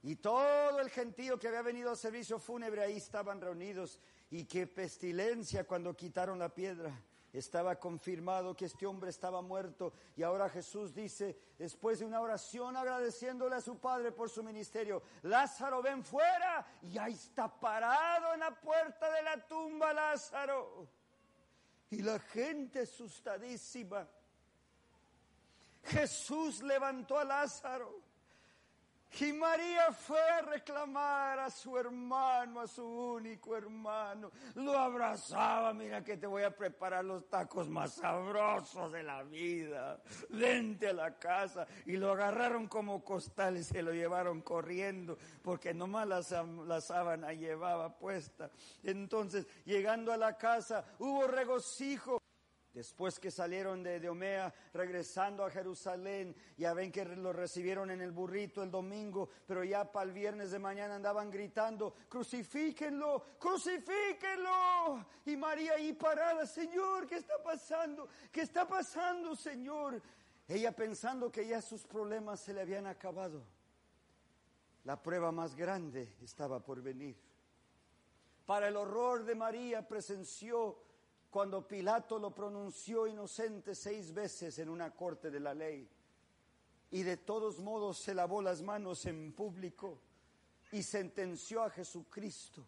Y todo el gentío que había venido al servicio fúnebre ahí estaban reunidos. Y qué pestilencia cuando quitaron la piedra. Estaba confirmado que este hombre estaba muerto y ahora Jesús dice, después de una oración agradeciéndole a su Padre por su ministerio, Lázaro ven fuera y ahí está parado en la puerta de la tumba Lázaro. Y la gente asustadísima. Jesús levantó a Lázaro Y María fue a reclamar a su hermano, a su único hermano. Lo abrazaba, mira que te voy a preparar los tacos más sabrosos de la vida. Vente a la casa. Y lo agarraron como costal y se lo llevaron corriendo, porque nomás la, la sábana llevaba puesta. Entonces, llegando a la casa, hubo regocijo. Después que salieron de Edomea, regresando a Jerusalén, ya ven que lo recibieron en el burrito el domingo, pero ya para el viernes de mañana andaban gritando, crucifíquenlo, crucifíquenlo. Y María ahí parada, Señor, ¿qué está pasando? ¿Qué está pasando, Señor? Ella pensando que ya sus problemas se le habían acabado. La prueba más grande estaba por venir. Para el horror de María presenció cuando Pilato lo pronunció inocente seis veces en una corte de la ley. Y de todos modos se lavó las manos en público y sentenció a Jesucristo,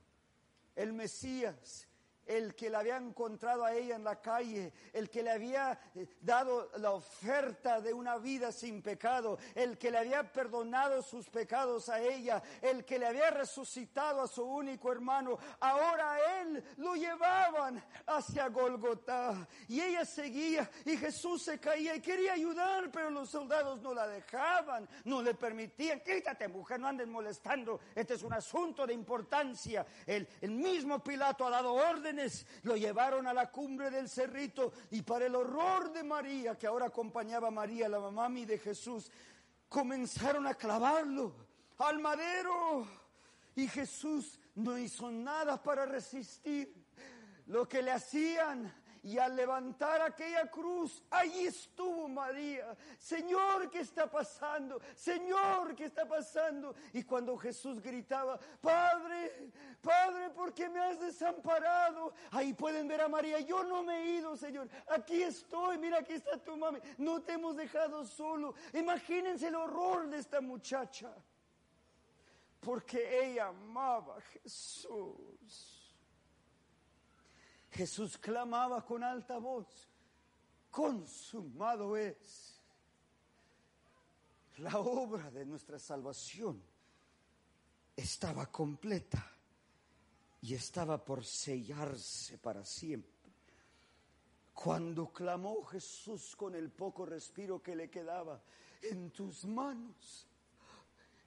el Mesías, el que la había encontrado a ella en la calle, el que le había eh, dado la oferta de una vida sin pecado, el que le había perdonado sus pecados a ella, el que le había resucitado a su único hermano, ahora a él lo llevaban hacia Golgotá y ella seguía y Jesús se caía y quería ayudar, pero los soldados no la dejaban, no le permitían, quítate mujer, no anden molestando, este es un asunto de importancia, el mismo Pilato ha dado órdenes lo llevaron a la cumbre del cerrito y para el horror de María, que ahora acompañaba a María, la mamá de Jesús, comenzaron a clavarlo al madero y Jesús no hizo nada para resistir. Lo que le hacían y al levantar aquella cruz, allí estuvo María. Señor, ¿qué está pasando? Señor, ¿qué está pasando? Y cuando Jesús gritaba, Padre, Padre, ¿por qué me has desamparado? Ahí pueden ver a María, yo no me he ido, Señor. Aquí estoy, mira, aquí está tu mami. No te hemos dejado solo. Imagínense el horror de esta muchacha. Porque ella amaba a Jesús. Jesús clamaba con alta voz, consumado es. La obra de nuestra salvación estaba completa y estaba por sellarse para siempre. Cuando clamó Jesús con el poco respiro que le quedaba, en tus manos,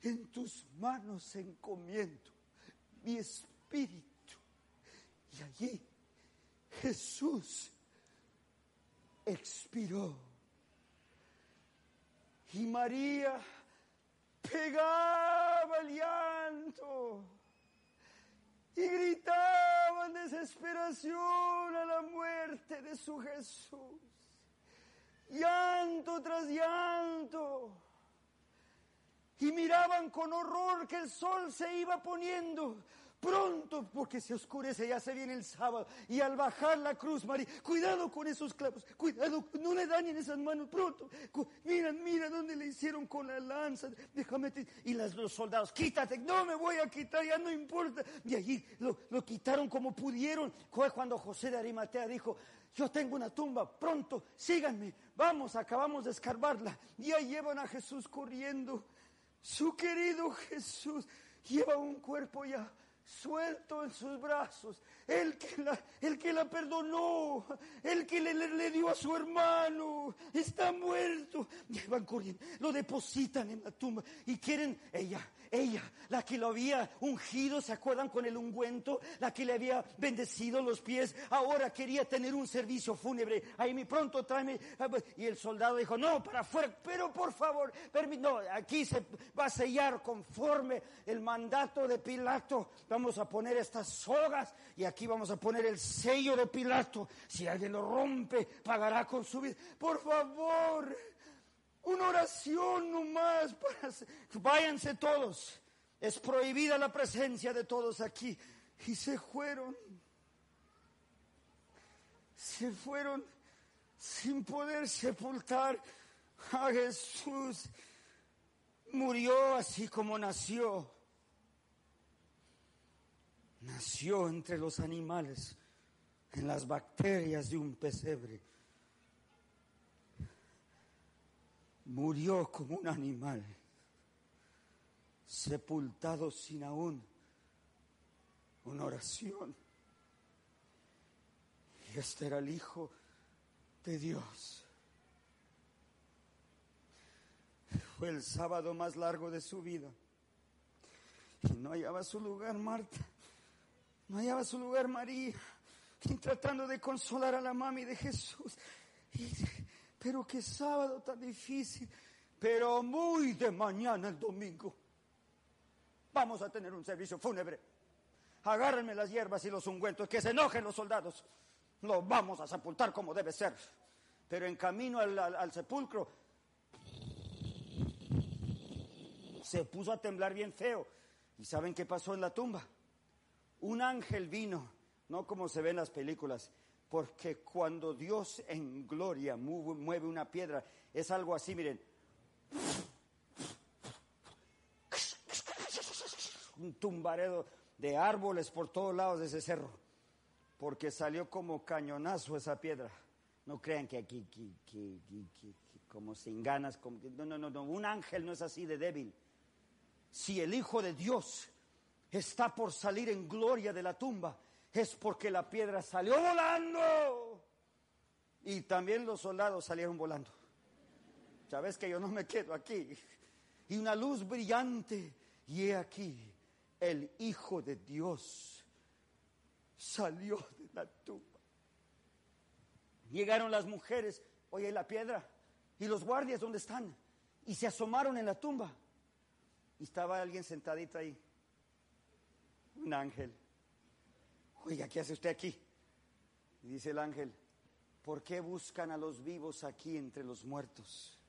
en tus manos encomiendo mi espíritu. Y allí Jesús expiró. Y María pegaba el llanto y gritaba en desesperación a la muerte de su Jesús. Llanto tras llanto. Y miraban con horror que el sol se iba poniendo pronto, porque se oscurece, ya se viene el sábado. Y al bajar la cruz, María, cuidado con esos clavos, cuidado, no le dañen esas manos, pronto. Mira, mira dónde le hicieron con la lanza, déjame. Y las, los soldados, quítate, no me voy a quitar, ya no importa. Y allí lo, lo quitaron como pudieron. Cuando José de Arimatea dijo, yo tengo una tumba, pronto, síganme, vamos, acabamos de escarbarla. Y ahí llevan a Jesús corriendo. Su querido Jesús lleva un cuerpo ya suelto en sus brazos, el que la, el que la perdonó, el que le, le, dio a su hermano, está muerto. Llevan corriendo, lo depositan en la tumba y quieren, ella, ella, la que lo había ungido, ¿se acuerdan con el ungüento? La que le había bendecido los pies, ahora quería tener un servicio fúnebre. Ahí me pronto tráeme. Ah, pues, y el soldado dijo, no, para afuera, pero por favor, no, aquí se va a sellar conforme el mandato de Pilato vamos a poner estas sogas y aquí vamos a poner el sello de Pilato. Si alguien lo rompe, pagará con su vida. Por favor, una oración nomás. Para... Váyanse todos. Es prohibida la presencia de todos aquí. Y se fueron. Se fueron sin poder sepultar a Jesús. Murió así como nació nació entre los animales, en las bacterias de un pesebre. Murió como un animal. sepultado sin aún una oración. Y este era el Hijo de Dios. Fue el sábado más largo de su vida. Y no hallaba su lugar Marta. No hallaba su lugar María. Y tratando de consolar a la mami de Jesús. Pero qué sábado tan difícil. Pero muy de mañana el domingo. Vamos a tener un servicio fúnebre. Agárrenme las hierbas y los ungüentos. Que se enojen los soldados. Lo vamos a sepultar como debe ser. Pero en camino al sepulcro se puso a temblar bien feo. ¿Y saben qué pasó en la tumba? Un ángel vino, no como se ve en las películas, porque cuando Dios en gloria mueve una piedra, es algo así, miren. Un tumbaredo de árboles por todos lados de ese cerro, porque salió como cañonazo esa piedra. No crean que aquí, como sin ganas, como, no, no, no, no, un ángel no es así de débil si el Hijo de Dios está por salir en gloria de la tumba, es porque la piedra salió volando. Y también los soldados salieron volando. Sabes que yo no me quedo aquí. Y una luz brillante. Y he aquí, el Hijo de Dios salió de la tumba. Llegaron las mujeres, oye, la piedra. Y los guardias, ¿dónde están? Y se asomaron en la tumba. Y estaba alguien sentadito ahí. Un ángel. Oiga, ¿qué hace usted aquí? Dice el ángel, ¿por qué buscan a los vivos aquí entre los muertos?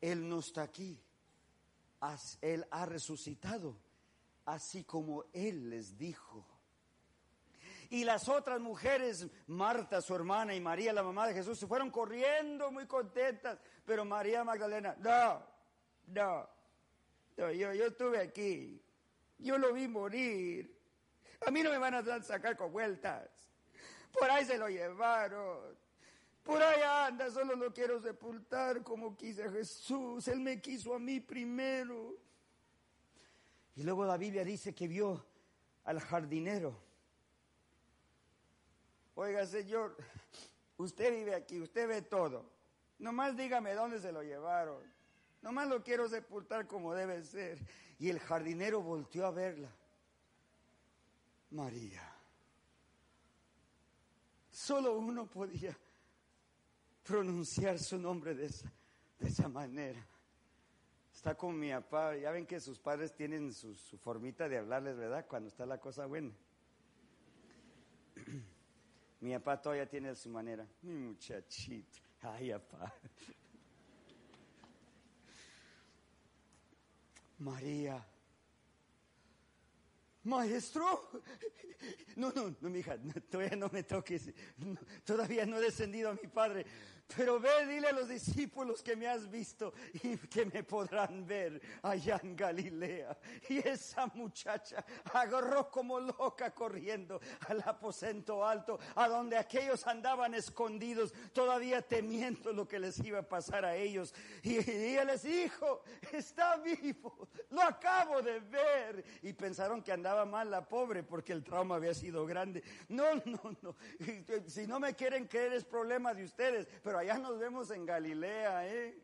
Él no está aquí. Él ha resucitado, así como Él les dijo. Y las otras mujeres, Marta, su hermana, y María, la mamá de Jesús, se fueron corriendo muy contentas. Pero María Magdalena, no, no, yo, yo estuve aquí. Yo lo vi morir. A mí no me van a sacar con vueltas. Por ahí se lo llevaron. Por ahí anda, solo lo quiero sepultar como quise Jesús. Él me quiso a mí primero. Y luego la Biblia dice que vio al jardinero. Oiga, Señor, usted vive aquí, usted ve todo. Nomás dígame dónde se lo llevaron. Nomás lo quiero sepultar como debe ser. Y el jardinero volteó a verla. María. Solo uno podía pronunciar su nombre de esa, de esa manera. Está con mi papá, ya ven que sus padres tienen su, su formita de hablarles, ¿verdad? Cuando está la cosa buena. Mi papá todavía tiene su manera. Mi muchachito. Ay, papá. María. Maestro, no, no, no, mi hija, todavía no me toques, todavía no he descendido a mi padre, pero ve, dile a los discípulos que me has visto y que me podrán ver allá en Galilea. Y esa muchacha agarró como loca corriendo al aposento alto, a donde aquellos andaban escondidos, todavía temiendo lo que les iba a pasar a ellos. Y, ella les dijo, está vivo, lo acabo de ver. Y pensaron que andaba mal la pobre porque el trauma había sido grande. No, no, no. Si no me quieren creer es problema de ustedes, pero allá nos vemos en Galilea, ¿eh?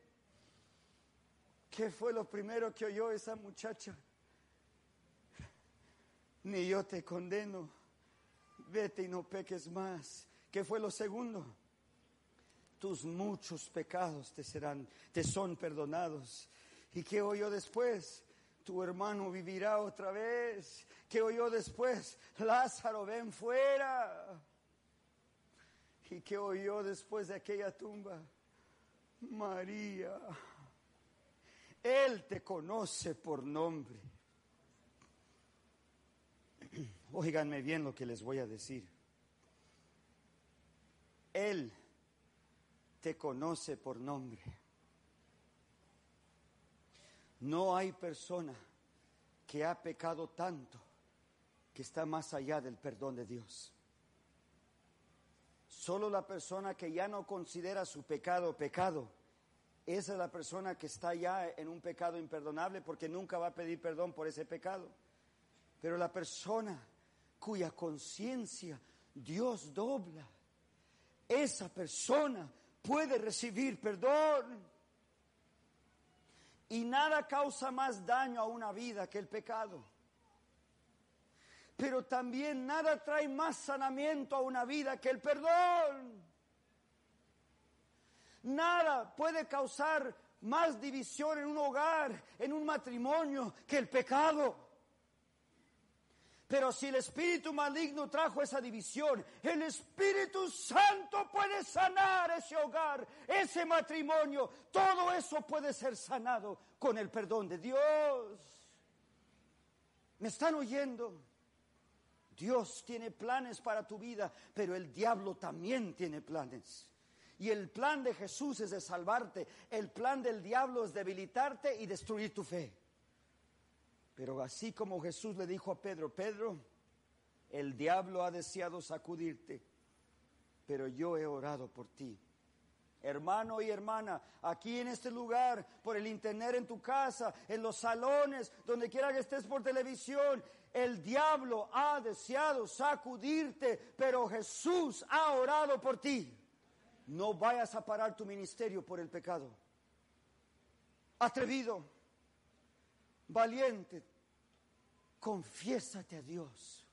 ¿Qué fue lo primero que oyó esa muchacha? Ni yo te condeno, vete y no peques más. ¿Qué fue lo segundo? Tus muchos pecados te serán, te son perdonados. ¿Y qué oyó después? Tu hermano vivirá otra vez. ¿Qué oyó después? Lázaro, ven fuera. ¿Y qué oyó después de aquella tumba? María, Él te conoce por nombre. Óiganme bien lo que les voy a decir. Él te conoce por nombre. No hay persona que ha pecado tanto que está más allá del perdón de Dios. Solo la persona que ya no considera su pecado pecado esa es la persona que está ya en un pecado imperdonable porque nunca va a pedir perdón por ese pecado. Pero la persona cuya conciencia Dios dobla, esa persona puede recibir perdón. Y nada causa más daño a una vida que el pecado. Pero también nada trae más sanamiento a una vida que el perdón. Nada puede causar más división en un hogar, en un matrimonio, que el pecado. Pero si el espíritu maligno trajo esa división, el Espíritu Santo puede sanar ese hogar, ese matrimonio. Todo eso puede ser sanado con el perdón de Dios. ¿Me están oyendo? Dios tiene planes para tu vida, pero el diablo también tiene planes. Y el plan de Jesús es de salvarte. El plan del diablo es debilitarte y destruir tu fe. Pero así como Jesús le dijo a Pedro, Pedro, el diablo ha deseado sacudirte, pero yo he orado por ti. Hermano y hermana, aquí en este lugar, por el internet en tu casa, en los salones, donde quiera que estés por televisión, el diablo ha deseado sacudirte, pero Jesús ha orado por ti. No vayas a parar tu ministerio por el pecado. Atrevido, valiente, confiésate a Dios.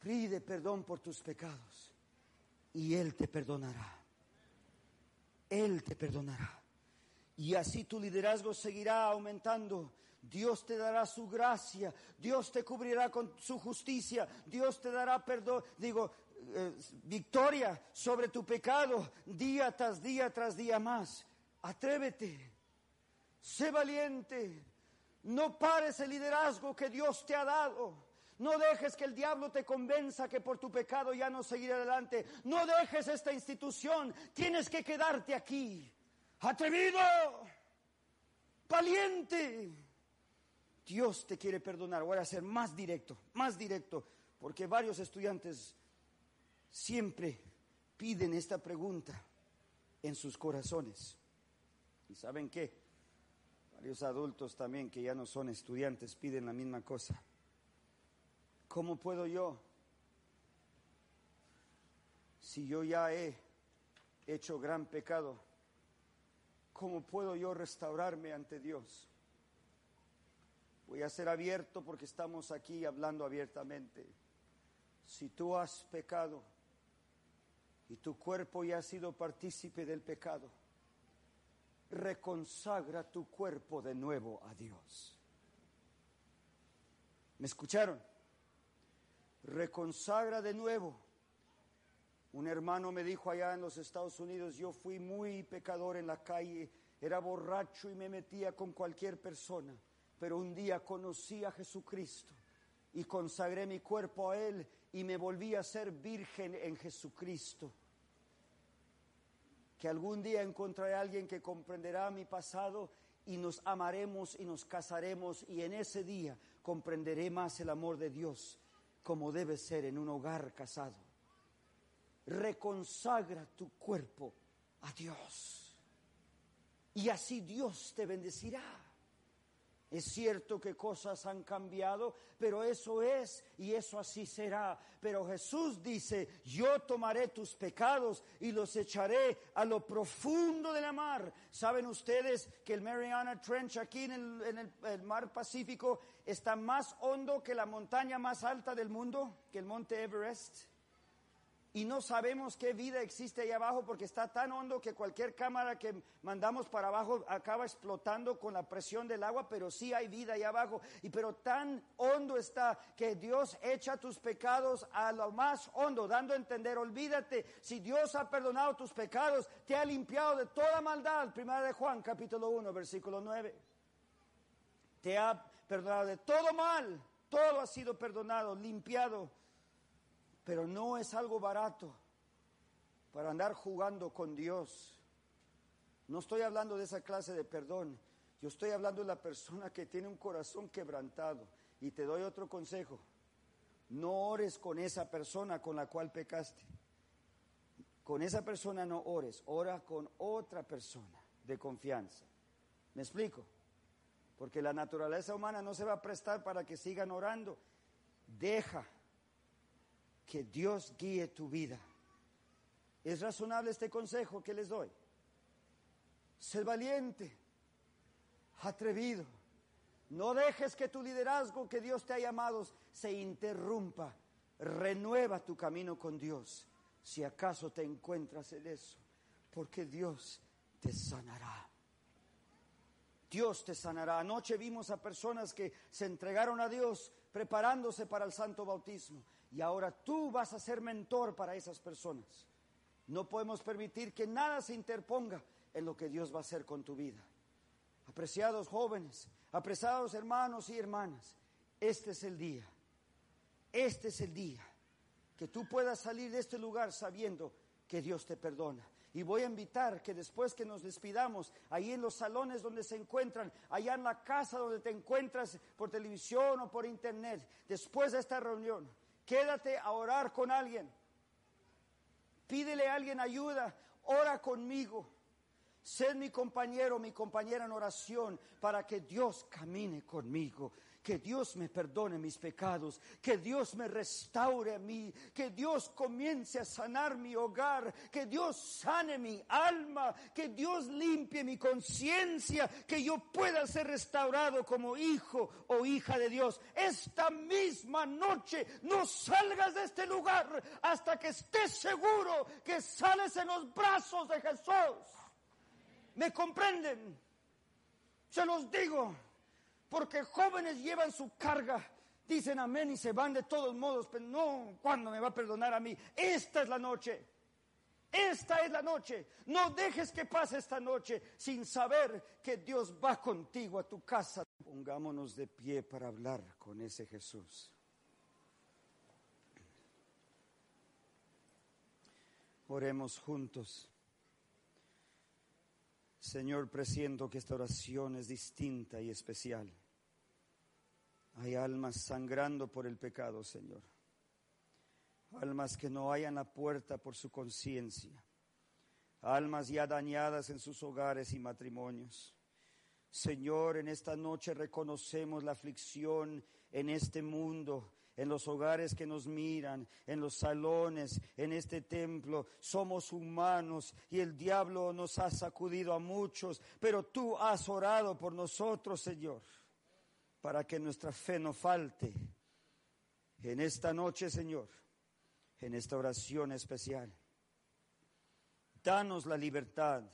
Pide perdón por tus pecados y Él te perdonará. Él te perdonará. Y así tu liderazgo seguirá aumentando. Dios te dará su gracia, Dios te cubrirá con su justicia, Dios te dará perdón, digo, eh, victoria sobre tu pecado día tras día tras día más. Atrévete, sé valiente, no pares el liderazgo que Dios te ha dado. No dejes que el diablo te convenza que por tu pecado ya no seguirá adelante. No dejes esta institución. Tienes que quedarte aquí. Atrevido. Valiente. Dios te quiere perdonar. Voy a ser más directo, más directo, porque varios estudiantes siempre piden esta pregunta en sus corazones. ¿Y saben qué? Varios adultos también que ya no son estudiantes piden la misma cosa. ¿Cómo puedo yo, si yo ya he hecho gran pecado, cómo puedo yo restaurarme ante Dios? Voy a ser abierto porque estamos aquí hablando abiertamente. Si tú has pecado, y tu cuerpo ya ha sido partícipe del pecado, reconsagra tu cuerpo de nuevo a Dios. ¿Me escucharon? Reconsagra de nuevo. Un hermano me dijo allá en los Estados Unidos, yo fui muy pecador en la calle, era borracho y me metía con cualquier persona, pero un día conocí a Jesucristo y consagré mi cuerpo a Él y me volví a ser virgen en Jesucristo que algún día encontraré a alguien que comprenderá mi pasado y nos amaremos y nos casaremos y en ese día comprenderé más el amor de Dios como debe ser en un hogar casado. Reconsagra tu cuerpo a Dios y así Dios te bendecirá. Es cierto que cosas han cambiado, pero eso es y eso así será. Pero Jesús dice, yo tomaré tus pecados y los echaré a lo profundo de la mar. ¿Saben ustedes que el Mariana Trench aquí en, el, en el mar Pacífico está más hondo que la montaña más alta del mundo, que el monte Everest? Y no sabemos qué vida existe ahí abajo porque está tan hondo que cualquier cámara que mandamos para abajo acaba explotando con la presión del agua, pero sí hay vida ahí abajo. Y pero tan hondo está que Dios echa tus pecados a lo más hondo, dando a entender, olvídate, si Dios ha perdonado tus pecados, te ha limpiado de toda maldad. Primera de Juan, capítulo 1, versículo 9. Te ha perdonado de todo mal, todo ha sido perdonado, limpiado pero no es algo barato para andar jugando con Dios. No estoy hablando de esa clase de perdón. Yo estoy hablando de la persona que tiene un corazón quebrantado. Y te doy otro consejo. No ores con esa persona con la cual pecaste. Con esa persona no ores, ora con otra persona. de confianza. ¿Me explico? Porque la naturaleza humana no se va a prestar para que sigan orando. Deja que Dios guíe tu vida. ¿Es razonable este consejo que les doy? Ser valiente, atrevido. No dejes que tu liderazgo que Dios te ha llamado se interrumpa. Renueva tu camino con Dios, si acaso te encuentras en eso, porque Dios te sanará. Dios te sanará. Anoche vimos a personas que se entregaron a Dios preparándose para el santo bautismo y ahora tú vas a ser mentor para esas personas. No podemos permitir que nada se interponga en lo que Dios va a hacer con tu vida. Apreciados jóvenes, apreciados hermanos y hermanas, este es el día, este es el día que tú puedas salir de este lugar sabiendo que Dios te perdona. Y voy a invitar que después que nos despidamos, ahí en los salones donde se encuentran, allá en la casa donde te encuentras por televisión o por internet, después de esta reunión, quédate a orar con alguien. Pídele a alguien ayuda, ora conmigo. Sé mi compañero, mi compañera en oración, para que Dios camine conmigo que Dios me perdone mis pecados, que Dios me restaure a mí, que Dios comience a sanar mi hogar, que Dios sane mi alma, que Dios limpie mi conciencia, que yo pueda ser restaurado como hijo o hija de Dios. Esta misma noche no salgas de este lugar hasta que estés seguro que sales en los brazos de Jesús. ¿Me comprenden? Se los digo porque jóvenes llevan su carga, dicen amén y se van de todos modos, pero no, ¿cuándo me va a perdonar a mí? Esta es la noche. Esta es la noche. No dejes que pase esta noche sin saber que Dios va contigo a tu casa. Pongámonos de pie para hablar con ese Jesús. Oremos juntos. Señor, presiento que esta oración es distinta y especial. Hay almas sangrando por el pecado, Señor. Almas que no hayan la puerta por su conciencia. Almas ya dañadas en sus hogares y matrimonios. Señor, en esta noche reconocemos la aflicción en este mundo, en los hogares que nos miran, en los salones, en este templo. Somos humanos y el diablo nos ha sacudido a muchos, pero tú has orado por nosotros, Señor para que nuestra fe no falte. En esta noche, Señor, en esta oración especial, danos la libertad.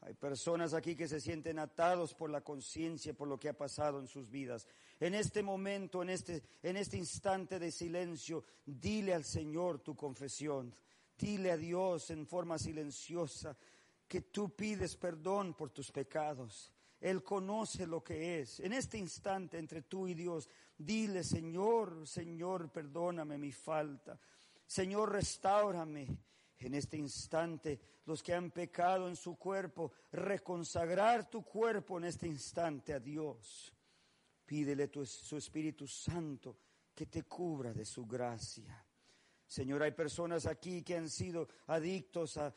Hay personas aquí que se sienten atados por la conciencia, por lo que ha pasado en sus vidas. En este momento, en este, en este instante de silencio, dile al Señor tu confesión. Dile a Dios en forma silenciosa que tú pides perdón por tus pecados él conoce lo que es. En este instante entre tú y Dios, dile, Señor, Señor, perdóname mi falta. Señor, restaurame. En este instante, los que han pecado en su cuerpo, reconsagrar tu cuerpo en este instante a Dios. Pídele tu, su Espíritu Santo que te cubra de su gracia. Señor, hay personas aquí que han sido adictos a,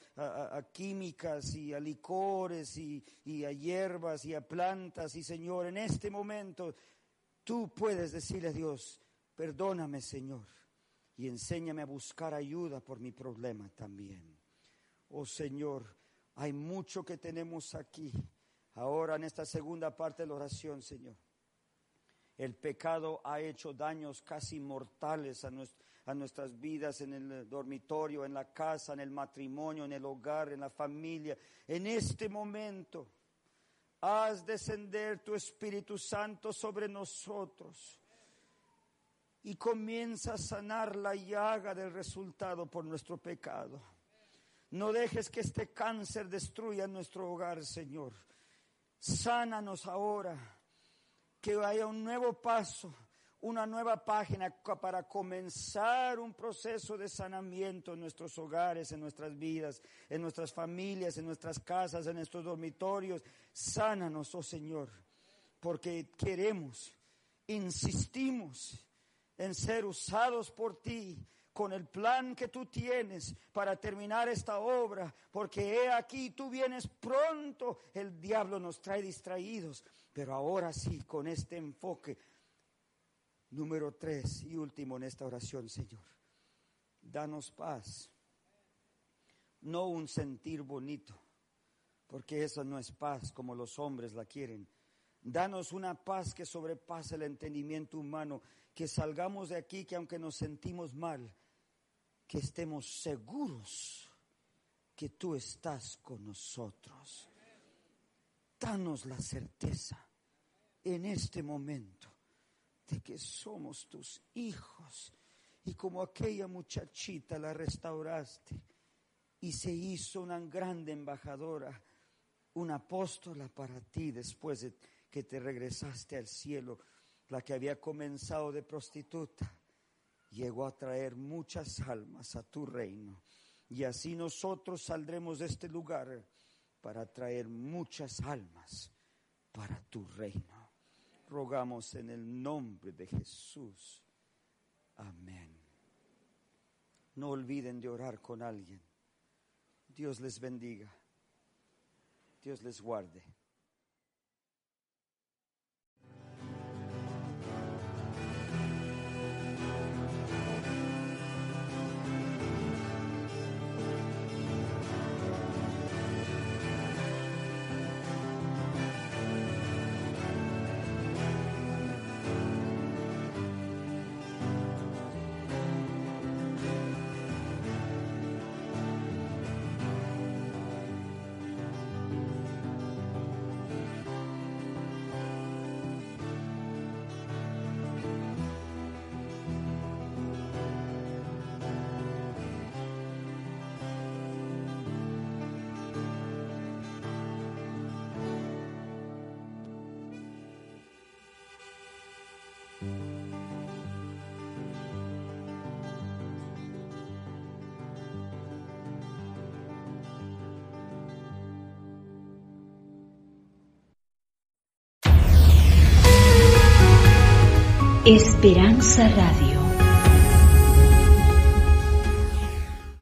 químicas y a licores y, y a hierbas y a plantas. Y Señor, en este momento tú puedes decirle a Dios, perdóname Señor y enséñame a buscar ayuda por mi problema también. Oh Señor, hay mucho que tenemos aquí. Ahora en esta segunda parte de la oración, Señor. El pecado ha hecho daños casi mortales a nuestro a nuestras vidas en el dormitorio, en la casa, en el matrimonio, en el hogar, en la familia. En este momento, haz descender tu Espíritu Santo sobre nosotros y comienza a sanar la llaga del resultado por nuestro pecado. No dejes que este cáncer destruya nuestro hogar, Señor. Sánanos ahora, que haya un nuevo paso una nueva página para comenzar un proceso de sanamiento en nuestros hogares, en nuestras vidas, en nuestras familias, en nuestras casas, en nuestros dormitorios. Sánanos, oh Señor, porque queremos, insistimos en ser usados por ti con el plan que tú tienes para terminar esta obra, porque he aquí tú vienes pronto, el diablo nos trae distraídos, pero ahora sí, con este enfoque. Número tres y último en esta oración, Señor, danos paz, no un sentir bonito, porque eso no es paz como los hombres la quieren. Danos una paz que sobrepasa el entendimiento humano, que salgamos de aquí, que aunque nos sentimos mal, que estemos seguros que tú estás con nosotros. Danos la certeza en este momento que somos tus hijos y como aquella muchachita la restauraste y se hizo una grande embajadora, una apóstola para ti después de que te regresaste al cielo, la que había comenzado de prostituta llegó a traer muchas almas a tu reino. Y así nosotros saldremos de este lugar para traer muchas almas para tu reino. Rogamos en el nombre de Jesús. Amén. No olviden de orar con alguien. Dios les bendiga. Dios les guarde. Esperanza Radio.